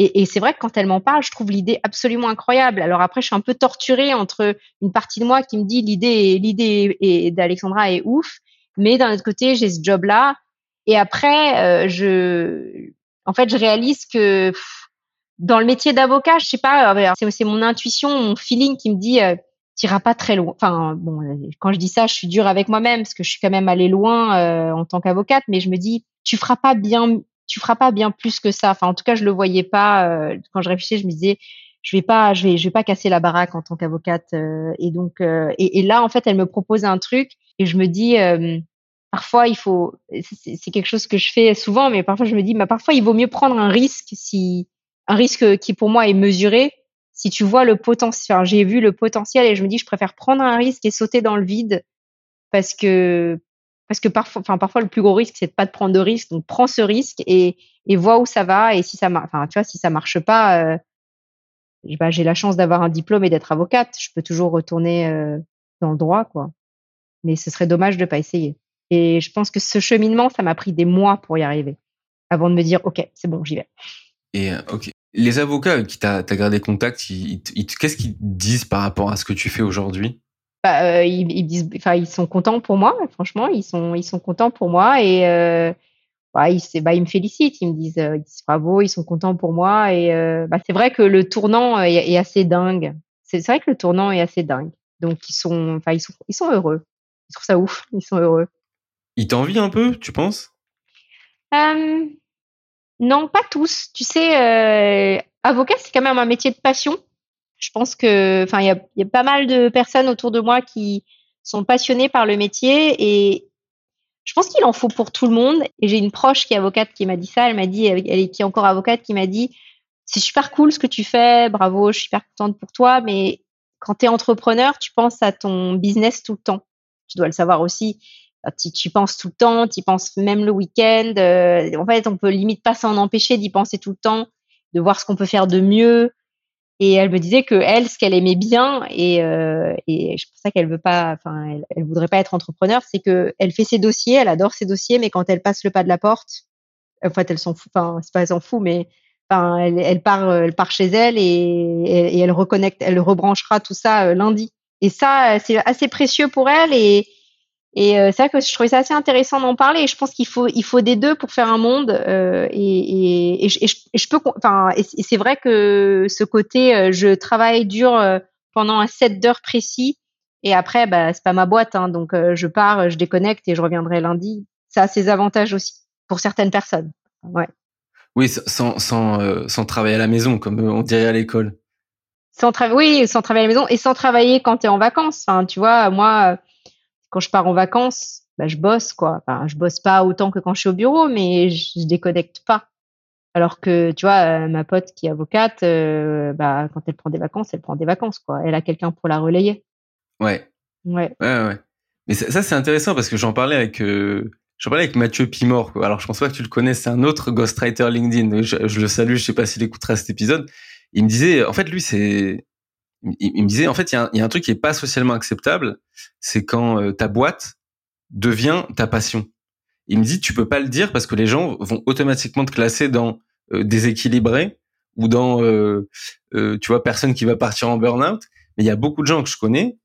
Et, c'est vrai que quand elle m'en parle, je trouve l'idée absolument incroyable. Alors après, je suis un peu torturée entre une partie de moi qui me dit l'idée, l'idée d'Alexandra est ouf, mais d'un autre côté, j'ai ce job-là. Et après, euh, je, en fait, je réalise que dans le métier d'avocat, je sais pas, euh, c'est mon intuition, mon feeling qui me dit t'iras pas très loin. Enfin, bon, quand je dis ça, je suis dure avec moi-même parce que je suis quand même allée loin euh, en tant qu'avocate, mais je me dis, tu feras pas bien, tu feras pas bien plus que ça. Enfin, en tout cas, je le voyais pas euh, quand je réfléchissais. Je me disais, je vais pas, je vais, je vais pas casser la baraque en tant qu'avocate. Euh, et donc, et, et, là, en fait, elle me propose un truc et je me dis. Parfois, il faut, c'est quelque chose que je fais souvent, mais parfois je me dis, bah, parfois il vaut mieux prendre un risque si, un risque qui pour moi est mesuré si tu vois le potentiel, j'ai vu le potentiel et je me dis, je préfère prendre un risque et sauter dans le vide parce que parce que parfois, enfin parfois le plus gros risque c'est de pas de prendre de risque. Donc prends ce risque et et vois où ça va et si ça marche, enfin tu vois si ça marche pas, euh, bah, j'ai la chance d'avoir un diplôme et d'être avocate. Je peux toujours retourner euh, dans le droit quoi. Mais ce serait dommage de pas essayer. Et je pense que ce cheminement, ça m'a pris des mois pour y arriver avant de me dire ok c'est bon j'y vais. Et euh, ok, les avocats avec qui tu as, gardé contact, ils, qu'est-ce qu'ils disent par rapport à ce que tu fais aujourd'hui? Bah, euh, ils, disent, enfin, ils sont contents pour moi. Franchement, ils sont, ils sont contents pour moi et euh, bah, ils, bah, ils me félicitent. Ils me disent, euh, ils disent, bravo, ils sont contents pour moi. Et euh, bah, c'est vrai que le tournant est, assez dingue. C'est vrai que le tournant est assez dingue. Donc ils sont, enfin, ils sont, ils sont heureux. Ils trouvent ça ouf. Ils sont heureux. Ils t'envient un peu, tu penses? Non, pas tous. Tu sais, euh, avocat, c'est quand même un métier de passion. Je pense que, enfin, il y a, pas mal de personnes autour de moi qui sont passionnées par le métier et je pense qu'il en faut pour tout le monde. Et j'ai une proche qui est avocate qui m'a dit ça. Elle m'a dit, elle qui est encore avocate, qui m'a dit, c'est super cool ce que tu fais, bravo, je suis super contente pour toi, mais quand tu es entrepreneur, tu penses à ton business tout le temps. Tu dois le savoir aussi. Bah, tu, tu penses tout le temps, tu penses même le week-end. Euh, en fait, on peut limite pas s'en empêcher d'y penser tout le temps, de voir ce qu'on peut faire de mieux. Et elle me disait que elle, ce qu'elle aimait bien, et, euh, c'est pour ça qu'elle veut pas, enfin, elle, voudrait pas être entrepreneur, c'est que elle fait ses dossiers, elle adore ses dossiers, mais quand elle passe le pas de la porte, en fait, elle s'en fout. Enfin, c'est pas elle s'en fout, mais enfin, elle, part, elle part chez elle et, et, elle reconnecte, elle rebranchera tout ça euh, lundi. Et ça, c'est assez précieux pour elle et et euh, c'est vrai que je trouvais ça assez intéressant d'en parler. Et je pense qu'il faut, il faut des deux pour faire un monde. Euh, et, et, et, je, et, je, peux, enfin, et c'est vrai que ce côté, euh, je travaille dur pendant un set d'heures précis. Et après, bah, c'est pas ma boîte, hein, donc je pars, je déconnecte et je reviendrai lundi. Ça a ses avantages aussi pour certaines personnes. Ouais. Oui, sans, sans, sans travailler à la maison, comme on dirait à l'école. Sans oui, sans travailler à la maison et sans travailler quand tu es en vacances. Enfin, tu vois, moi, quand je pars en vacances, bah, je bosse quoi. Enfin, je bosse pas autant que quand je suis au bureau, mais je, je déconnecte pas. Alors que tu vois, euh, ma pote qui est avocate, euh, bah, quand elle prend des vacances, elle prend des vacances quoi. Elle a quelqu'un pour la relayer. Ouais. Ouais. Ouais, ouais. Mais ça, c'est intéressant parce que j'en parlais avec euh, j'en parlais avec Mathieu Pimor. Quoi. Alors je pense pas que tu le connais, c'est un autre ghostwriter LinkedIn. Je, je, le salue, je sais pas s'il écoutera cet épisode. Il me disait, en fait, lui, c'est il, me disait en fait il y a, un truc qui est pas socialement acceptable, c'est quand euh, ta boîte devient ta passion. Il me dit tu peux pas le dire parce que les gens vont automatiquement te classer dans euh, déséquilibré ou dans euh, euh, tu vois personne qui va partir en burn-out. Mais il y a beaucoup de gens que je connais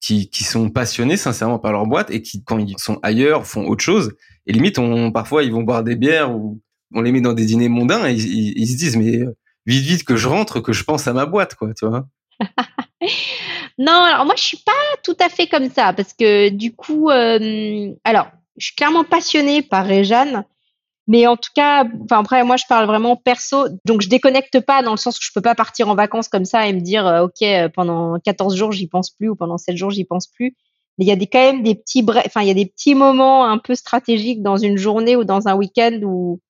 qui, sont passionnés sincèrement par leur boîte et qui, quand ils sont ailleurs, font autre chose. Et limite, parfois, ils vont boire des bières ou on les met dans des dîners mondains et ils, se disent, mais vite, vite que je rentre, que je pense à ma boîte, quoi, tu vois. <laughs> non, alors moi, je suis pas tout à fait comme ça parce que du coup, euh, alors, je suis clairement passionnée par Réjeanne. Mais en tout cas, enfin après moi je parle vraiment perso, donc je déconnecte pas dans le sens où je peux pas partir en vacances comme ça et me dire euh, ok euh, pendant 14 jours j'y pense plus ou pendant 7 jours j'y pense plus. Mais il y a des quand même des petits enfin il y a des petits moments un peu stratégiques dans une journée ou dans un week-end où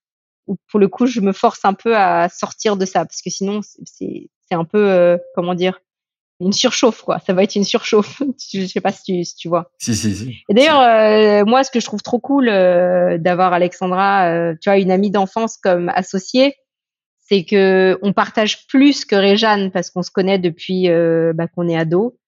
pour le coup je me force un peu à sortir de ça parce que sinon c'est c'est un peu euh, comment dire une surchauffe quoi. Ça va être une surchauffe. <laughs> Je sais pas si tu, si tu vois. Si si si. Et d'ailleurs euh, moi ce que je trouve trop cool euh, d'avoir Alexandra euh, tu vois une amie d'enfance comme associée c'est que on partage plus que Réjeanne parce qu'on se connaît depuis bah, qu'on est ado.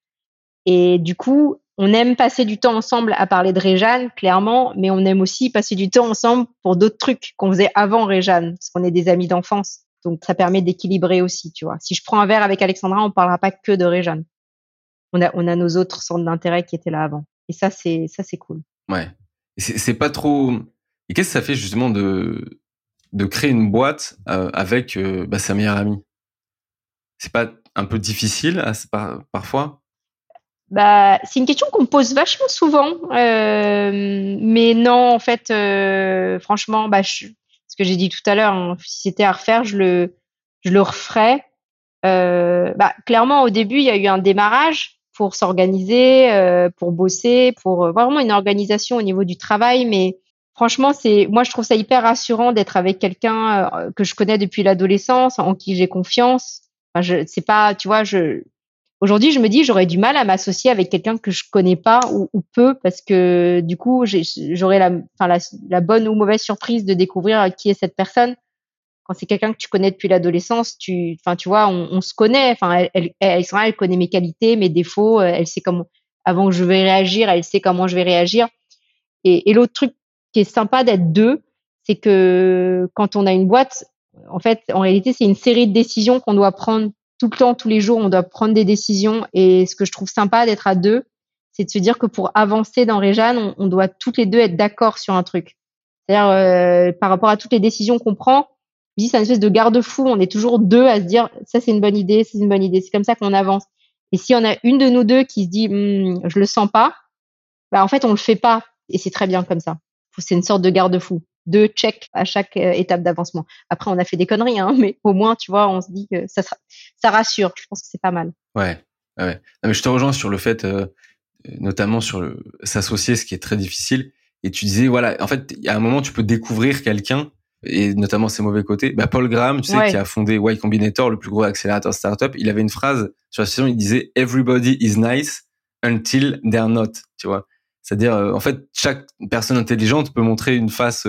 Et du coup on aime passer du temps ensemble à parler de Réjeanne clairement mais on aime aussi passer du temps ensemble pour d'autres trucs qu'on faisait avant Réjeanne parce qu'on est des amis d'enfance donc ça permet d'équilibrer aussi, tu vois. Si je prends un verre avec Alexandra, on parlera pas que de Réjeanne. On a, on a nos autres centres d'intérêt qui étaient là avant. Et ça, c'est ça, c'est cool. Ouais. C'est pas trop. Et qu'est-ce que ça fait justement de de créer une boîte euh, avec euh, bah, sa meilleure amie? C'est pas un peu difficile à, parfois? Bah, c'est une question qu'on me pose vachement souvent, euh, mais non, en fait, franchement, bah, je, ce que j'ai dit tout à l'heure, hein, si c'était à refaire, je le, je le referais. Euh, bah, clairement, au début, il y a eu un démarrage pour s'organiser, euh, pour bosser, pour euh, vraiment une organisation au niveau du travail. Mais franchement, c'est, moi, je trouve ça hyper rassurant d'être avec quelqu'un que je connais depuis l'adolescence, en qui j'ai confiance. Enfin, je, c'est pas, tu vois, je, Aujourd'hui, je me dis, j'aurais du mal à m'associer avec quelqu'un que je connais pas ou, peu parce que du coup, j'aurais la, bonne ou mauvaise surprise de découvrir qui est cette personne. Quand c'est quelqu'un que tu connais depuis l'adolescence, tu, vois, on, se connaît. Enfin, elle, elle, elle, elle, connaît mes qualités, mes défauts. Euh, elle sait comment, avant que je vais réagir, elle sait comment je vais réagir. Et l'autre truc qui est sympa d'être deux, c'est que quand on a une boîte, en fait, en réalité, c'est une série de décisions qu'on doit prendre tout le temps, tous les jours, on doit prendre des décisions. Et ce que je trouve sympa d'être à deux, c'est de se dire que pour avancer dans Réjeanne, on, doit toutes les deux être d'accord sur un truc. C'est-à-dire, euh, par rapport à toutes les décisions qu'on prend, c'est une espèce de garde-fou. On est toujours deux à se dire ça c'est une bonne idée, c'est une bonne idée. C'est comme ça qu'on avance. Et si on a une de nous deux qui se dit hm, je le sens pas, bah en fait on le fait pas. Et c'est très bien comme ça. C'est une sorte de garde-fou deux checks à chaque euh, étape d'avancement. Après, on a fait des conneries, hein, <laughs> mais au moins, tu vois, on se dit que ça, ça rassure. Je pense que c'est pas mal. Ouais, ouais. mais je te rejoins sur le fait, euh, notamment sur s'associer, ce qui est très difficile. Et tu disais, voilà, en fait, il y a un moment, tu peux découvrir quelqu'un et notamment ses mauvais côtés. Bah, Paul Graham, tu sais, qui a fondé Y Combinator, le plus gros accélérateur startup, il avait une phrase sur la session, il disait Everybody is nice until they're not, tu vois. C'est-à-dire, euh, en fait, chaque personne intelligente peut montrer une face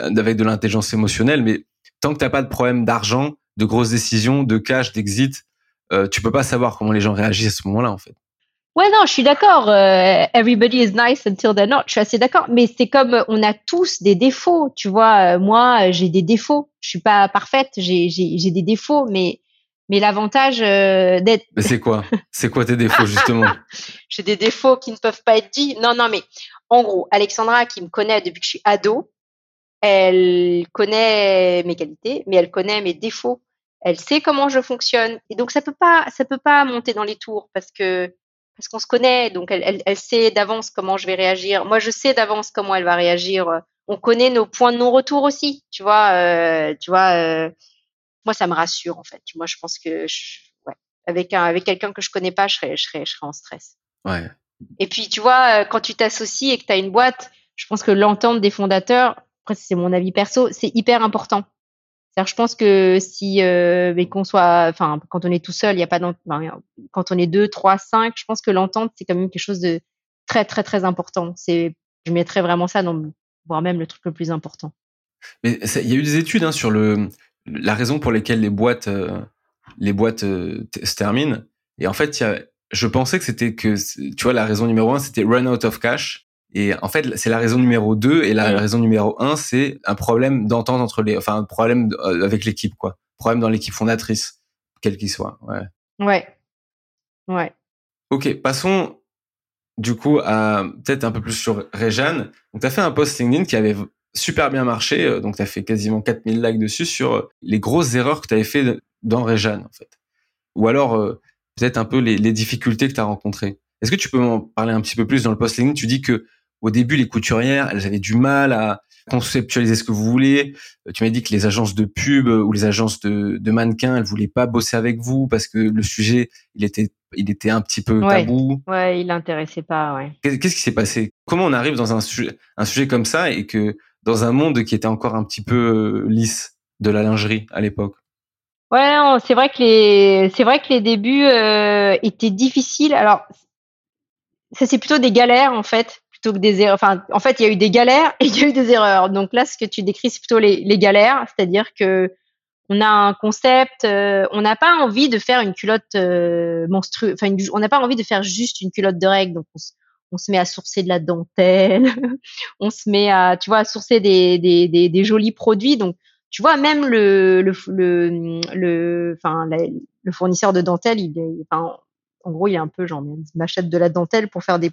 avec de l'intelligence émotionnelle, mais tant que t'as pas de problème d'argent, de grosses décisions, de cash, d'exit, euh, tu peux pas savoir comment les gens réagissent à ce moment-là, en fait. Ouais, non, je suis d'accord. Euh, everybody is nice until they're not. Je suis assez d'accord. Mais c'est comme euh, on a tous des défauts. Tu vois, moi, j'ai des défauts. Je suis pas parfaite. J'ai j'ai des défauts, mais mais l'avantage d'être. Mais c'est quoi? C'est quoi tes défauts justement? <laughs> J'ai des défauts qui ne peuvent pas être dits. Non, non, mais en gros, Alexandra, qui me connaît depuis que je suis ado, elle connaît mes qualités, mais elle connaît mes défauts. Elle sait comment je fonctionne, et donc ça peut pas, ça peut pas monter dans les tours parce que parce qu'on se connaît, donc elle, elle, elle sait d'avance comment je vais réagir. Moi, je sais d'avance comment elle va réagir. On connaît nos points de non-retour aussi, tu vois. Euh, tu vois, euh, moi, ça me rassure en fait. Moi, je pense que je, ouais, avec un, avec quelqu'un que je connais pas, je serais, je serais, je serais en stress. Ouais. Et puis, tu vois, quand tu t'associes et que tu as une boîte, je pense que l'entente des fondateurs, après c'est mon avis perso, c'est hyper important. je pense que si euh, mais qu'on soit, enfin, quand on est tout seul, il y a pas quand on est deux, trois, cinq, je pense que l'entente c'est quand même quelque chose de très très très important. C'est, je mettrais vraiment ça dans, voire même le truc le plus important. Mais il y a eu des études hein, sur le la raison pour lesquelles les boîtes euh, les boîtes euh, se terminent. Et en fait, y a, je pensais que c'était que tu vois la raison numéro un c'était run out of cash et en fait, c'est la raison numéro 2 et la raison numéro 1, c'est un problème d'entente entre les, enfin, un problème euh, avec l'équipe, quoi. Problème dans l'équipe fondatrice, quel qu'il soit. Ouais. Ouais. Ouais. Ok, passons du coup à peut-être un peu plus sur Réjeanne. Donc, tu as fait un post LinkedIn qui avait super bien marché. Euh, donc, tu as fait quasiment 4000 likes dessus sur euh, les grosses erreurs que tu avais fait dans Réjeanne, en fait. Ou alors, euh, peut-être un peu les, les difficultés que tu as rencontrées. Est-ce que tu peux m'en parler un petit peu plus dans le post LinkedIn? Tu dis que au début, les couturières, elles avaient du mal à conceptualiser ce que vous voulez. Tu m'as dit que les agences de pub ou les agences de, de mannequins, elles voulaient pas bosser avec vous parce que le sujet, il était, il était un petit peu tabou. Ouais, il l'intéressait pas. Ouais. Qu'est-ce qui s'est passé? Comment on arrive dans un sujet, un sujet comme ça et que dans un monde qui était encore un petit peu lisse de la lingerie à l'époque? Ouais, c'est vrai que les, c'est vrai que les débuts euh, étaient difficiles. Alors, ça c'est plutôt des galères en fait, plutôt que des erreurs. Enfin, en fait, il y a eu des galères et il y a eu des erreurs. Donc là, ce que tu décris, c'est plutôt les, les galères, c'est-à-dire que on a un concept, euh, on n'a pas envie de faire une culotte euh, monstrueuse. Enfin, on n'a pas envie de faire juste une culotte de règle. Donc, on, on se met à sourcer de la dentelle, <laughs> on se met à, tu vois, à sourcer des, des, des, des jolis produits. Donc, tu vois, même le, le, le, le, enfin, le fournisseur de dentelle, il est, enfin, en gros, il est un peu genre, il m'achète de la dentelle pour faire des,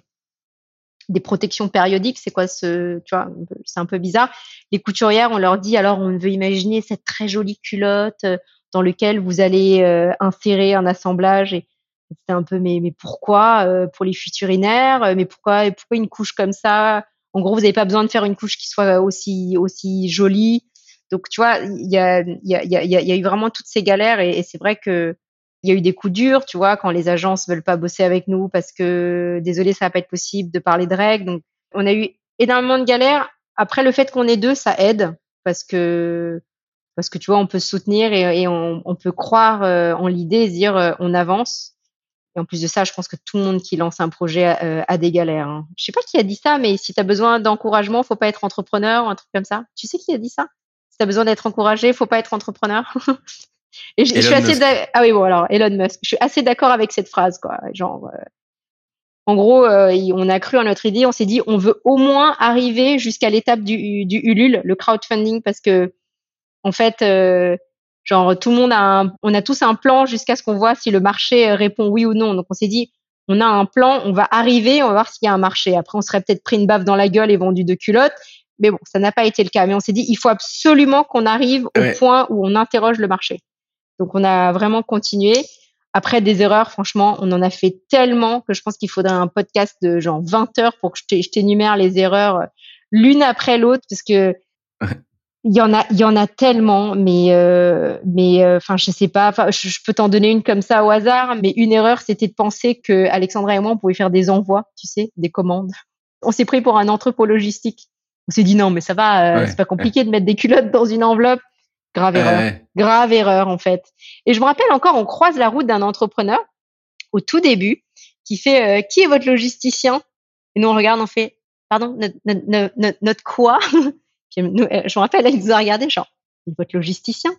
des protections périodiques. C'est quoi ce, tu vois, c'est un peu bizarre. Les couturières, on leur dit, alors, on veut imaginer cette très jolie culotte euh, dans lequel vous allez euh, insérer un assemblage et, c'était un peu mais mais pourquoi euh, pour les futurinaires mais pourquoi pourquoi une couche comme ça? En gros vous n'avez pas besoin de faire une couche qui soit aussi aussi jolie donc, tu vois, il y a, y, a, y, a, y a eu vraiment toutes ces galères et, c'est vrai que il y a eu des coups durs, tu vois, quand les agences veulent pas bosser avec nous parce que désolé, ça va pas être possible de parler de règles. Donc, on a eu énormément de galères. Après, le fait qu'on est deux, ça aide parce que parce que tu vois, on peut se soutenir et, on, peut croire euh, en l'idée et dire euh, on avance. Et en plus de ça, je pense que tout le monde qui lance un projet euh, a des galères. Hein. Je sais pas qui a dit ça, mais si tu as besoin d'encouragement, faut pas être entrepreneur, un truc comme ça. Tu sais qui a dit ça? Tu as besoin d'être encouragé, faut pas être entrepreneur. <laughs> et je, suis assez ah oui bon alors Elon Musk, je suis assez d'accord avec cette phrase quoi. Genre euh, en gros, euh, on a cru à notre idée, on s'est dit on veut au moins arriver jusqu'à l'étape du, du Ulule, le crowdfunding parce que en fait euh, genre tout le monde a un, on a tous un plan jusqu'à ce qu'on voit si le marché répond oui ou non. Donc on s'est dit on a un plan, on va arriver, on va voir s'il y a un marché. Après on serait peut-être pris une baffe dans la gueule et vendu de culottes mais bon, ça n'a pas été le cas. Mais on s'est dit, il faut absolument qu'on arrive au point où on interroge le marché. Donc, on a vraiment continué. Après des erreurs, franchement, on en a fait tellement que je pense qu'il faudrait un podcast de genre 20 heures pour que je t'énumère les erreurs euh, l'une après l'autre parce que il y en a, il y en a tellement, mais euh, mais euh, enfin, je sais pas. Enfin, je, peux t'en donner une comme ça au hasard, mais une erreur, c'était de penser que Alexandra et moi, on pouvait faire des envois, tu sais, des commandes. On s'est pris pour un entrepôt logistique on s'est dit non, mais ça va, euh, c'est pas compliqué de mettre des culottes dans une enveloppe. Grave erreur. Grave erreur, en fait. Et je me rappelle encore, on croise la route d'un entrepreneur au tout début qui fait euh, Qui est votre logisticien? Et nous, on regarde, on fait Pardon, notre, notre, notre, quoi? <laughs> Puis nous, euh, Je me rappelle, elle nous a regardé, genre Votre logisticien?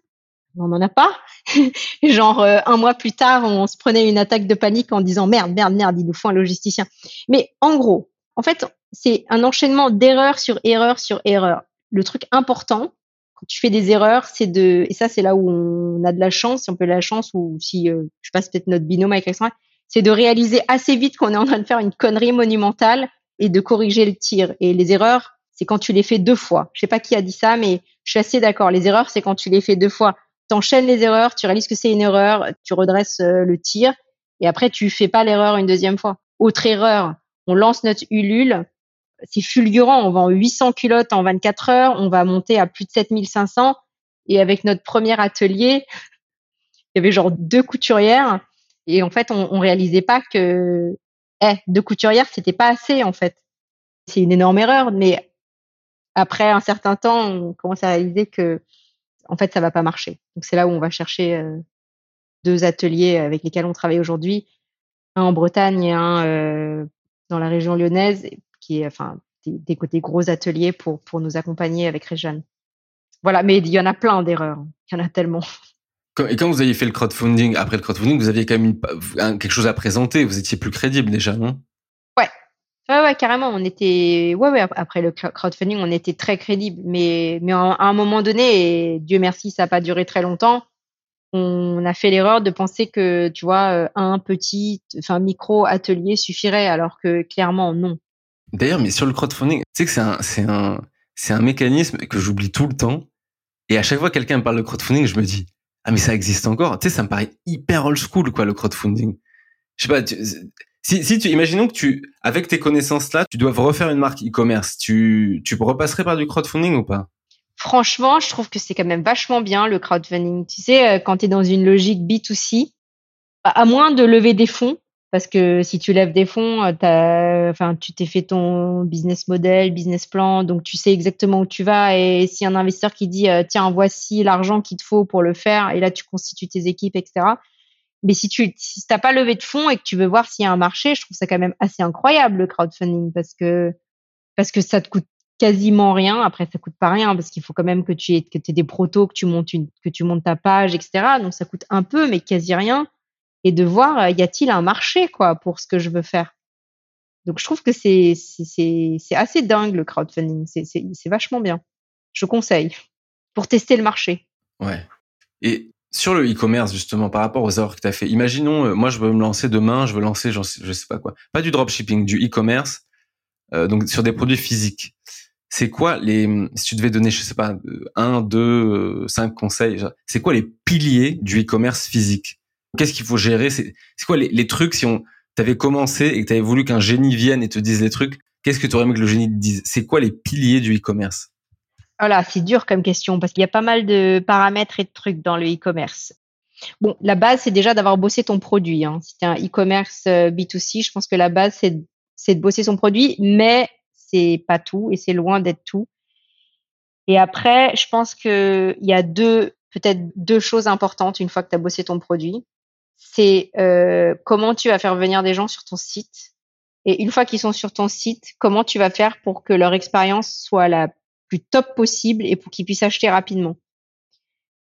On n'en a pas. <laughs> genre un mois plus tard, on se prenait une attaque de panique en disant merde, merde, merde, il nous faut un logisticien. Mais en gros, en fait, c'est un enchaînement d'erreur sur erreur sur erreur. Le truc important quand tu fais des erreurs, c'est de et ça c'est là où on a de la chance, si on peut la chance ou si euh, je passe peut-être notre binôme avec Alexandre, c'est de réaliser assez vite qu'on est en train de faire une connerie monumentale et de corriger le tir. Et les erreurs, c'est quand tu les fais deux fois. Je sais pas qui a dit ça, mais je suis assez d'accord. Les erreurs, c'est quand tu les fais deux fois. Tu enchaînes les erreurs, tu réalises que c'est une erreur, tu redresses euh, le tir et après tu fais pas l'erreur une deuxième fois. Autre erreur, on lance notre Ulule, c'est fulgurant. On vend 800 culottes en 24 heures, on va monter à plus de 7500. Et avec notre premier atelier, il y avait genre deux couturières. Et en fait, on, on réalisait pas que eh, deux couturières, c'était pas assez en fait. C'est une énorme erreur, mais après un certain temps, on commence à réaliser que en fait, ça va pas marcher. Donc c'est là où on va chercher euh, deux ateliers avec lesquels on travaille aujourd'hui, un en Bretagne et un euh, dans la région lyonnaise qui est enfin des, côtés gros ateliers pour pour nous accompagner avec Réjeanne. Voilà, mais il y en a plein d'erreurs, il y en a tellement. Et quand vous aviez fait le crowdfunding, après le crowdfunding, vous aviez quand même quelque chose à présenter, vous étiez plus crédible déjà, non? Ouais. Ouais, ouais, carrément. On était, ouais, ouais, après le crowdfunding, on était très crédible. Mais, mais à un moment donné, et Dieu merci, ça n'a pas duré très longtemps, on a fait l'erreur de penser que, tu vois, euh, un petit, enfin, micro atelier suffirait, alors que clairement, non. D'ailleurs, mais sur le crowdfunding, tu sais que c'est un, c'est un, c'est un mécanisme que j'oublie tout le temps. Et à chaque fois que quelqu'un me parle de crowdfunding, je me dis, ah, mais ça existe encore. Tu sais, ça me paraît hyper old school, quoi, le crowdfunding. Je sais pas, si, si tu, imaginons que tu, avec tes connaissances là, tu dois refaire une marque e-commerce, tu, tu repasserais par du crowdfunding ou pas? Franchement, je trouve que c'est quand même vachement bien le crowdfunding. Tu sais, euh, quand tu es dans une logique B2C, à moins de lever des fonds, parce que si tu lèves des fonds, euh, as, enfin, tu t'es fait ton business model, business plan, donc tu sais exactement où tu vas. Et si un investisseur qui dit, euh, tiens, voici l'argent qu'il te faut pour le faire, et là, tu constitues tes équipes, etc. Mais si tu t'as pas levé de fonds et que tu veux voir s'il y a un marché, je trouve ça quand même assez incroyable le crowdfunding parce que parce que ça te coûte quasiment rien. Après, ça coûte pas rien parce qu'il faut quand même que tu aies, que aies des protos, que tu montes une, que tu montes ta page, etc. Donc ça coûte un peu, mais quasi rien. Et de voir, euh, y a-t-il un marché quoi pour ce que je veux faire. Donc je trouve que c'est c'est assez dingue le crowdfunding. C'est vachement bien. Je conseille pour tester le marché. Ouais. Et sur le e-commerce justement par rapport aux erreurs que tu as fait, imaginons euh, moi je veux me lancer demain, je veux lancer je sais pas quoi, pas du dropshipping, du e-commerce, euh, donc sur des produits physiques c'est quoi les si tu devais donner je sais pas un deux euh, cinq conseils c'est quoi les piliers du e-commerce physique? Qu'est-ce qu'il faut gérer? C'est quoi les, trucs si on t'avais commencé et que t'avais voulu qu'un génie vienne et te dise les trucs qu'est-ce que tu aurais aimé que le génie te dise? C'est quoi les piliers du e-commerce? Voilà c'est dur comme question parce qu'il y a pas mal de paramètres et de trucs dans le e-commerce Bon, la base, c'est déjà d'avoir bossé ton produit. Hein. Si tu un e-commerce euh, B2C, je pense que la base, c'est de bosser son produit, mais c'est pas tout et c'est loin d'être tout. Et après, je pense qu'il y a deux, peut-être deux choses importantes une fois que tu as bossé ton produit. C'est euh, comment tu vas faire venir des gens sur ton site. Et une fois qu'ils sont sur ton site, comment tu vas faire pour que leur expérience soit la plus top possible et pour qu'ils puissent acheter rapidement.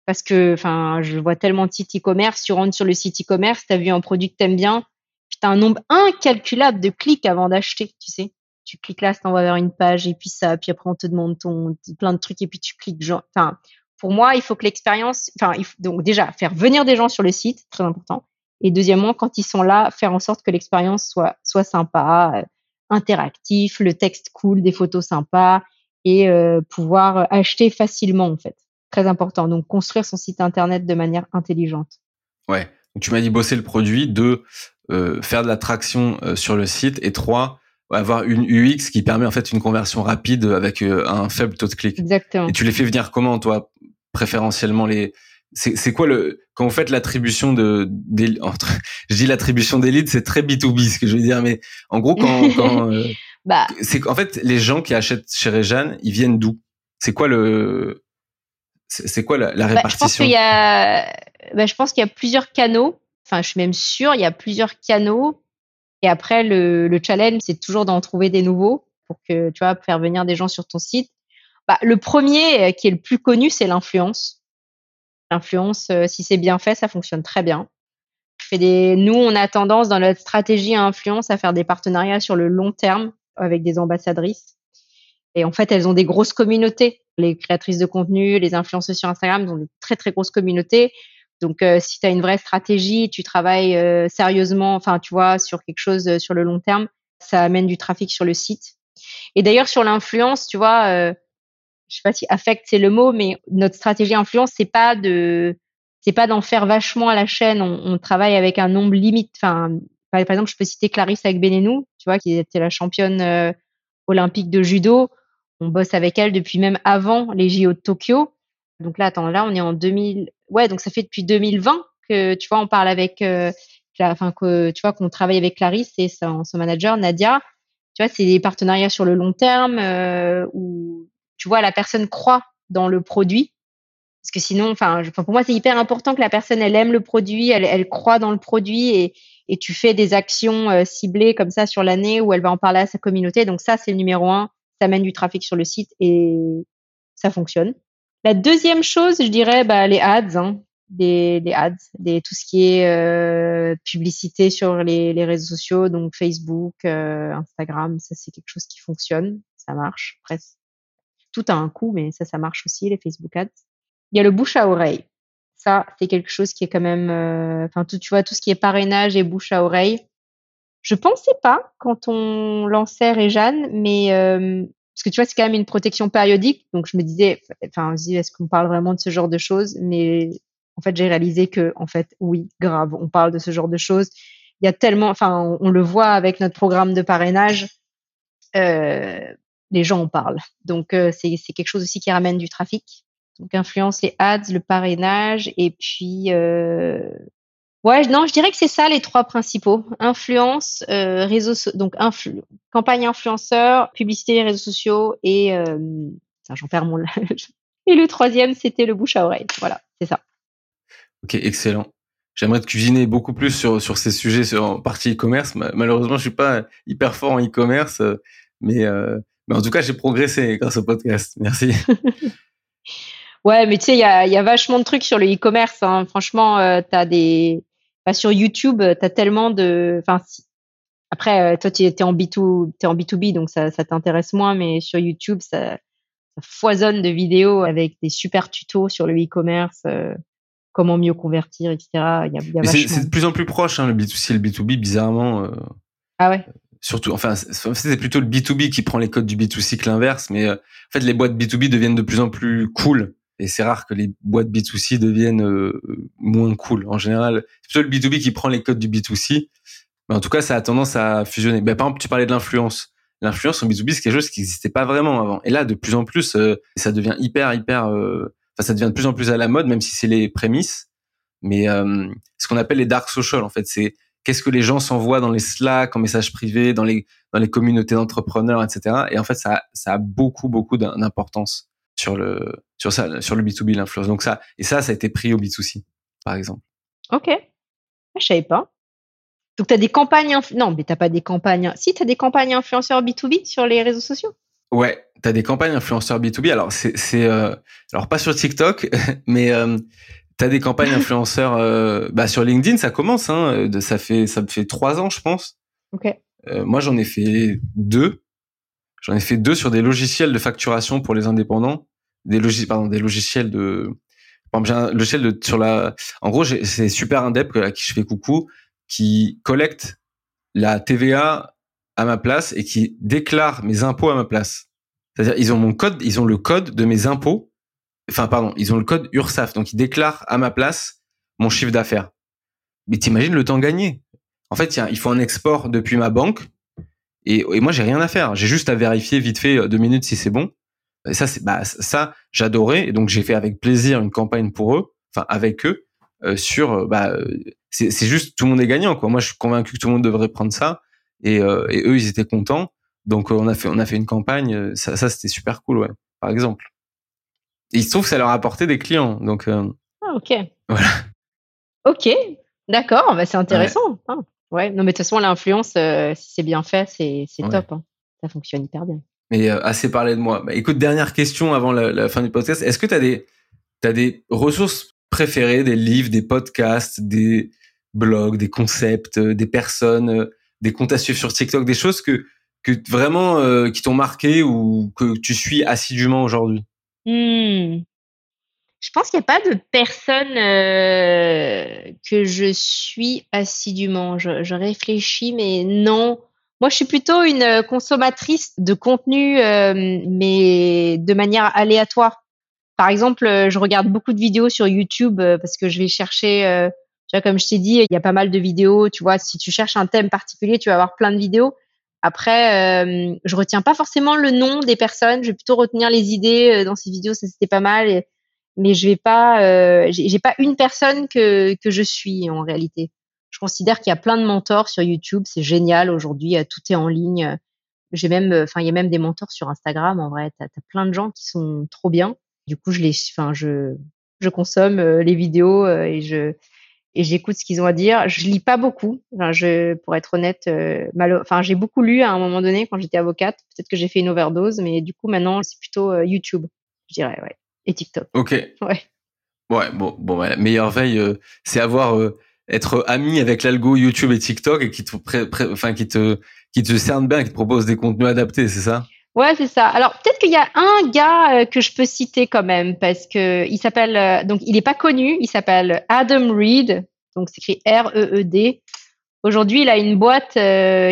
Parce que, enfin, je vois tellement de sites e-commerce, tu rentres sur le site e-commerce, tu as vu un produit que tu aimes bien, puis tu as un nombre incalculable de clics avant d'acheter, tu sais tu cliques là, ça t'envoie vers une page et puis ça, puis après on te demande ton plein de trucs et puis tu cliques genre. Enfin, pour moi, il faut que l'expérience, enfin, donc déjà faire venir des gens sur le site, très important. Et deuxièmement, quand ils sont là, faire en sorte que l'expérience soit soit sympa, euh, interactif, le texte cool, des photos sympas et euh, pouvoir acheter facilement en fait. Très important. Donc construire son site internet de manière intelligente. Ouais. Donc, tu m'as dit bosser le produit, deux, euh, faire de l'attraction sur le site et trois, avoir une UX qui permet en fait une conversion rapide avec euh, un faible taux de clic. Exactement. Et tu les fais venir comment toi? Préférentiellement les c'est quoi le quand vous faites l'attribution de des entre je dis l'attribution des leads c'est très B2B ce que je veux dire mais en gros quand, <laughs> quand euh, bah. c'est en fait les gens qui achètent chez Réjeanne ils viennent d'où? C'est quoi le c'est quoi la, la bah, répartition je pense qu'il y a bah, je pense qu'il y a plusieurs canaux. Enfin je suis même sûre il y a plusieurs canaux. Et après, le, le challenge, c'est toujours d'en trouver des nouveaux pour que tu vois faire venir des gens sur ton site. Bah, le premier euh, qui est le plus connu, c'est l'influence. L'influence, euh, si c'est bien fait, ça fonctionne très bien. nous, on a tendance dans notre stratégie à influence à faire des partenariats sur le long terme avec des ambassadrices. Et en fait, elles ont des grosses communautés. Les créatrices de contenu, les influenceuses sur Instagram ont des très très grosses communautés. Donc, euh, si tu as une vraie stratégie, tu travailles sérieusement, enfin, tu vois, sur quelque chose sur le long terme, ça amène du trafic sur le site. Et d'ailleurs, sur l'influence, tu vois, je sais pas si affect c'est le mot, mais notre stratégie influence, c'est pas de, c'est pas d'en faire vachement à la chaîne. On, travaille avec un nombre limite. Enfin, par, exemple, je peux citer Clarisse avec Benenou, tu vois, qui était la championne olympique de judo. On bosse avec elle depuis même avant les JO de Tokyo. Donc là, attends, là, on est en 2000. Ouais, donc ça fait depuis 2020 que tu vois, on parle avec, euh, que tu vois qu'on travaille avec Clarisse et son, manager Nadia. Tu vois, c'est des partenariats sur le long terme euh, tu vois la personne croit dans le produit. Parce que sinon, enfin, pour moi, c'est hyper important que la personne elle aime le produit, elle, croit dans le produit et, tu fais des actions euh, ciblées comme ça sur l'année où elle va en parler à sa communauté. Donc ça, c'est le numéro un. Ça mène du trafic sur le site et ça fonctionne. La deuxième chose, je dirais, bah, les ads, hein, des, ads, des, tout ce qui est euh, publicité sur les, réseaux sociaux, donc Facebook, euh, Instagram, ça c'est quelque chose qui fonctionne, ça marche. Après, tout a un coût, mais ça, ça marche aussi, les Facebook ads. Il y a le bouche à oreille. Ça, c'est quelque chose qui est quand même, enfin, tout, tu vois, tout ce qui est parrainage et bouche à oreille. Je pensais pas quand on lançait Réjeanne, mais parce que tu vois, c'est quand même une protection périodique. Donc je me disais, enfin, est-ce qu'on parle vraiment de ce genre de choses? Mais en fait, j'ai réalisé que, en fait, oui, grave, on parle de ce genre de choses. Il y a tellement, enfin, on, le voit avec notre programme de parrainage. Euh, les gens en parlent. Donc euh, c'est quelque chose aussi qui ramène du trafic. Donc influence les ads, le parrainage et puis euh, Ouais, non, je dirais que c'est ça les trois principaux. Influence, euh, réseaux, donc influ campagne influenceur, publicité, réseaux sociaux et euh, j'en perds mon <laughs> et le troisième c'était le bouche à oreille. Voilà, c'est ça. Ok, excellent. J'aimerais te cuisiner beaucoup plus sur sur ces sujets sur en partie e-commerce. Malheureusement, je suis pas hyper fort en e-commerce, mais euh, mais en tout cas, j'ai progressé grâce au podcast. Merci. <laughs> ouais, mais tu sais, il y a, y a vachement de trucs sur le e-commerce. Hein. Franchement, euh, tu as des bah, sur YouTube, euh, tu as tellement de. Enfin, après, euh, toi, tu es, en, B2, es en B2B, donc ça, ça t'intéresse moins, mais sur YouTube, ça, ça, foisonne de vidéos avec des super tutos sur le e-commerce, euh, comment mieux convertir, etc. C'est de plus en plus proche, hein, le B2C et le B2B, bizarrement. Euh, ah ouais surtout, enfin, c'est plutôt le B2B qui prend les codes du B2C que l'inverse, mais en fait, les boîtes B2B deviennent de plus en plus cool et c'est rare que les boîtes B2C deviennent euh, moins cool. En général, c'est plutôt le B2B qui prend les codes du B2C. Mais en tout cas, ça a tendance à fusionner. Ben, par exemple, tu parlais de l'influence. L'influence en B2B, c'est quelque chose qui n'existait pas vraiment avant. Et là, de plus en plus, euh, ça devient hyper, hyper... Euh, enfin, ça devient de plus en plus à la mode, même si c'est les prémices. Mais ce qu'on appelle les dark social, en fait, c'est qu'est-ce que les gens s'envoient dans les Slack, en message privé, dans les, dans les communautés d'entrepreneurs, etc. Et en fait, ça, ça a beaucoup, beaucoup d'importance sur le sur ça sur le B2B l'influence. Donc ça et ça ça a été pris au B2C par exemple. OK. Ah, je savais pas. Donc tu as des campagnes non, mais tu pas des campagnes. Si tu as des campagnes influenceurs B2B sur les réseaux sociaux? Ouais, tu as des campagnes influenceurs B2B. Alors c'est c'est euh, alors pas sur TikTok <laughs> mais euh, tu as des campagnes influenceurs euh, bah sur LinkedIn, ça commence hein, de, ça fait ça fait trois ans je pense. OK. moi j'en ai fait deux. J'en ai fait deux sur des logiciels de facturation pour les indépendants des logiciels, pardon, des logiciels de, par exemple, j'ai un logiciel de, sur la, en gros, c'est Super Indep à qui je fais coucou, qui collecte la TVA à ma place et qui déclare mes impôts à ma place. C'est-à-dire, ils ont mon code, ils ont le code de mes impôts. Enfin, pardon, ils ont le code URSAF. Donc, ils déclarent à ma place mon chiffre d'affaires. Mais t'imagines le temps gagné. En fait, il faut un export depuis ma banque. Et, et moi, j'ai rien à faire. J'ai juste à vérifier vite fait deux minutes si c'est bon. Bah, ça, j'adorais. Et donc, j'ai fait avec plaisir une campagne pour eux, enfin avec eux, euh, sur. Euh, bah, euh, c'est, juste tout le monde est gagnant. Quoi. Moi, je suis convaincu que tout le monde devrait prendre ça. Et, et eux, ils étaient contents. Donc, on a fait, on a fait une campagne. Ça, ça c'était super cool, ouais. Par exemple. Et il se trouve que ça leur a apporté des clients. Donc. ah, ok. Voilà. Ok. D'accord. Bah, c'est intéressant. Ouais. Ah, ouais. Non, mais de toute façon, l'influence, si c'est bien fait, c'est, c'est top. Hein. Ça fonctionne hyper bien. Mais euh, assez parlé de moi. Bah, écoute, dernière question avant la, fin du podcast. Est-ce que tu as des, as des ressources préférées, des livres, des podcasts, des blogs, des concepts, euh, des personnes, euh, des comptes à suivre sur TikTok, des choses que, que vraiment qui t'ont marqué ou que tu suis assidûment aujourd'hui? Mmh. Je pense qu'il n'y a pas de personne que je suis assidûment. Je, réfléchis, mais non. Moi, je suis plutôt une consommatrice de contenu, mais de manière aléatoire. Par exemple, je regarde beaucoup de vidéos sur YouTube parce que je vais chercher, tu vois, comme je t'ai dit, il y a pas mal de vidéos. Tu vois, si tu cherches un thème particulier, tu vas avoir plein de vidéos. Après, euh, je retiens pas forcément le nom des personnes. Je vais plutôt retenir les idées dans ces vidéos. Ça c'était pas mal, mais je vais pas, euh, j'ai pas une personne que que je suis en réalité. Je considère qu'il y a plein de mentors sur YouTube. C'est génial aujourd'hui. Euh, tout est en ligne. J'ai même, euh, enfin, il y a même des mentors sur Instagram. En vrai, tu as, plein de gens qui sont trop bien. Du coup, je les, enfin, je, je consomme euh, les vidéos et je, et j'écoute ce qu'ils ont à dire. Je lis pas beaucoup. Enfin, je, pour être honnête, mal, enfin, j'ai beaucoup lu à un moment donné quand j'étais avocate. Peut-être que j'ai fait une overdose, mais du coup, maintenant, c'est plutôt YouTube, je dirais, ouais, et TikTok. Ok. Ouais. Ouais, bon, bon, la meilleure veille, c'est avoir être ami avec l'algo YouTube et TikTok et qui te, enfin, qui te, qui te cerne bien, qui te propose des contenus adaptés, c'est ça? Ouais, c'est ça. Alors peut-être qu'il y a un gars que je peux citer quand même parce que il s'appelle donc il n'est pas connu, il s'appelle Adam Reed, donc c'est écrit R E E D. Aujourd'hui, il a une boîte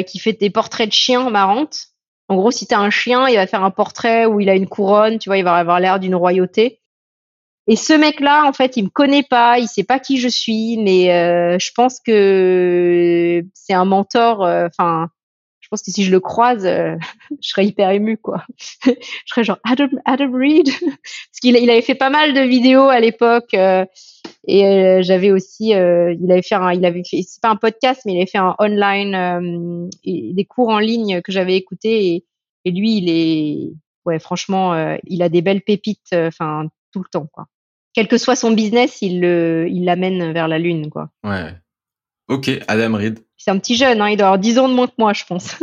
qui fait des portraits de chiens marrantes. En gros, si tu as un chien, il va faire un portrait où il a une couronne, tu vois, il va avoir l'air d'une royauté. Et ce mec-là, en fait, il me connaît pas, il sait pas qui je suis, mais euh, je pense que c'est un mentor. Euh, enfin, je pense que si je le croise, euh, <laughs> je serais hyper ému, quoi. <laughs> je serais genre Adam, Adam Reed, <laughs> parce qu'il il avait fait pas mal de vidéos à l'époque, et j'avais aussi, il avait fait, un, il avait fait, c'est pas un podcast, mais il avait fait un online, des cours en ligne que j'avais écouté, et, et, lui, il est, ouais, franchement, il a des belles pépites, enfin tout le temps, quoi quel que soit son business, il il l'amène vers la lune, quoi. Ouais. Ok, Adam Reed. C'est un petit jeune, hein, il doit avoir 10 ans de moins que moi, je pense.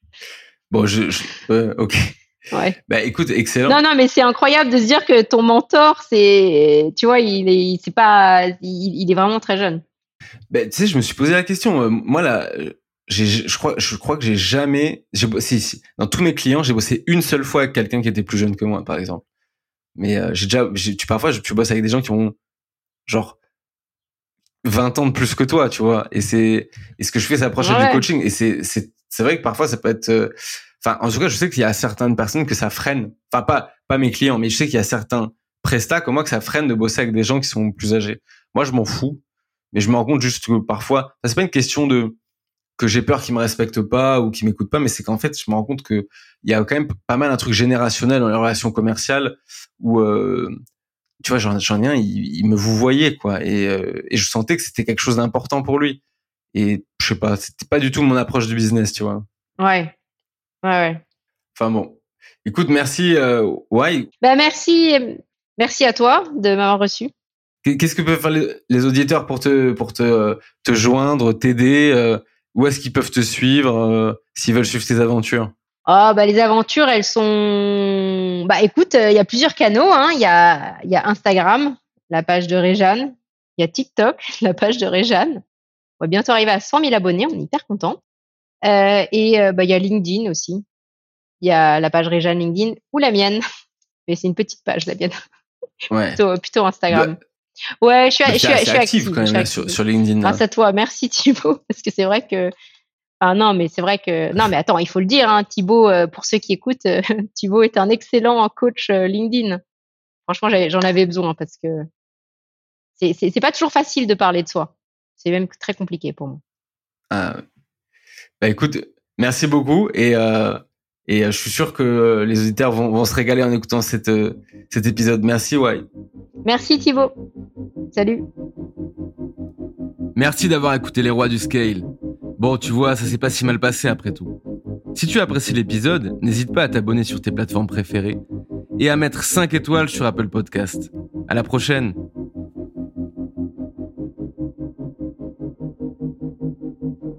<laughs> bon, je, ok. Ouais. Bah écoute, excellent. Non, non, mais c'est incroyable de se dire que ton mentor, c'est, tu vois, il est, c'est pas, il, est vraiment très jeune. Bah, tu sais, je me suis posé la question. Euh, moi là, je crois, je crois que j'ai jamais, j'ai si, dans tous mes clients, j'ai bossé une seule fois avec quelqu'un qui était plus jeune que moi, par exemple. Mais euh, j'ai déjà, tu parfois, tu bosses avec des gens qui ont genre 20 ans de plus que toi, tu vois. Et c'est, et ce que je fais, c'est approcher du coaching. Et c'est, c'est, c'est vrai que parfois, ça peut être, euh, enfin, en tout cas, je sais qu'il y a certaines personnes que ça freine. Enfin, pas, pas mes clients, mais je sais qu'il y a certains prestats comme moi que ça freine de bosser avec des gens qui sont plus âgés. Moi, je m'en fous. Mais je me rends compte juste que parfois, c'est pas une question de, que j'ai peur qu'ils me respectent pas ou qu'ils m'écoutent pas, mais c'est qu'en fait, je me rends compte que il y a quand même pas mal un truc générationnel dans les relations commerciales où euh, tu vois, j'en ai un, il, il, me vous voyait quoi, et, euh, et je sentais que c'était quelque chose d'important pour lui. Et je sais pas, c'était pas du tout mon approche du business, tu vois. Ouais, ouais, ouais. Enfin bon, écoute, merci. Euh, ouais. Bah merci, merci à toi de m'avoir reçu. Qu'est-ce que peuvent faire les, auditeurs pour te pour te te joindre, t'aider euh, Où est-ce qu'ils peuvent te suivre s'ils veulent suivre tes aventures? Ah bah les aventures, elles sont. Bah écoute, euh, il y a plusieurs canaux. Hein. Il y, a, y a Instagram, la page de Réjeanne. Il y a TikTok, <laughs> la page de Réjeanne. On va bientôt arriver à 100 000 abonnés. On est hyper content. Euh, et euh, bah il y a LinkedIn aussi. Il y a la page Réjeanne LinkedIn ou la mienne. <laughs> Mais c'est une petite page la mienne. <laughs> Ouais. plutôt, plutôt Instagram. Bah, ouais, je suis, je suis, je suis active, quand même sur, sur, LinkedIn. Grâce à toi, merci Thibaut, parce que c'est vrai que ah non, mais c'est vrai que non, mais attends, il faut le dire, hein, Thibaut. Euh, pour ceux qui écoutent, euh, <laughs> Thibaut est un excellent coach euh, LinkedIn. Franchement, j'en avais besoin parce que c'est pas toujours facile de parler de soi. C'est même très compliqué pour moi. Ah, bah écoute, merci beaucoup et et je suis sûr que les auditeurs vont, vont se régaler en écoutant cette, cet épisode. Merci, ouais. Merci Thibaut. Salut. Merci d'avoir écouté les rois du scale. Bon, tu vois, ça s'est pas si mal passé après tout. Si tu as apprécié l'épisode, n'hésite pas à t'abonner sur tes plateformes préférées et à mettre 5 étoiles sur Apple Podcast. À la prochaine!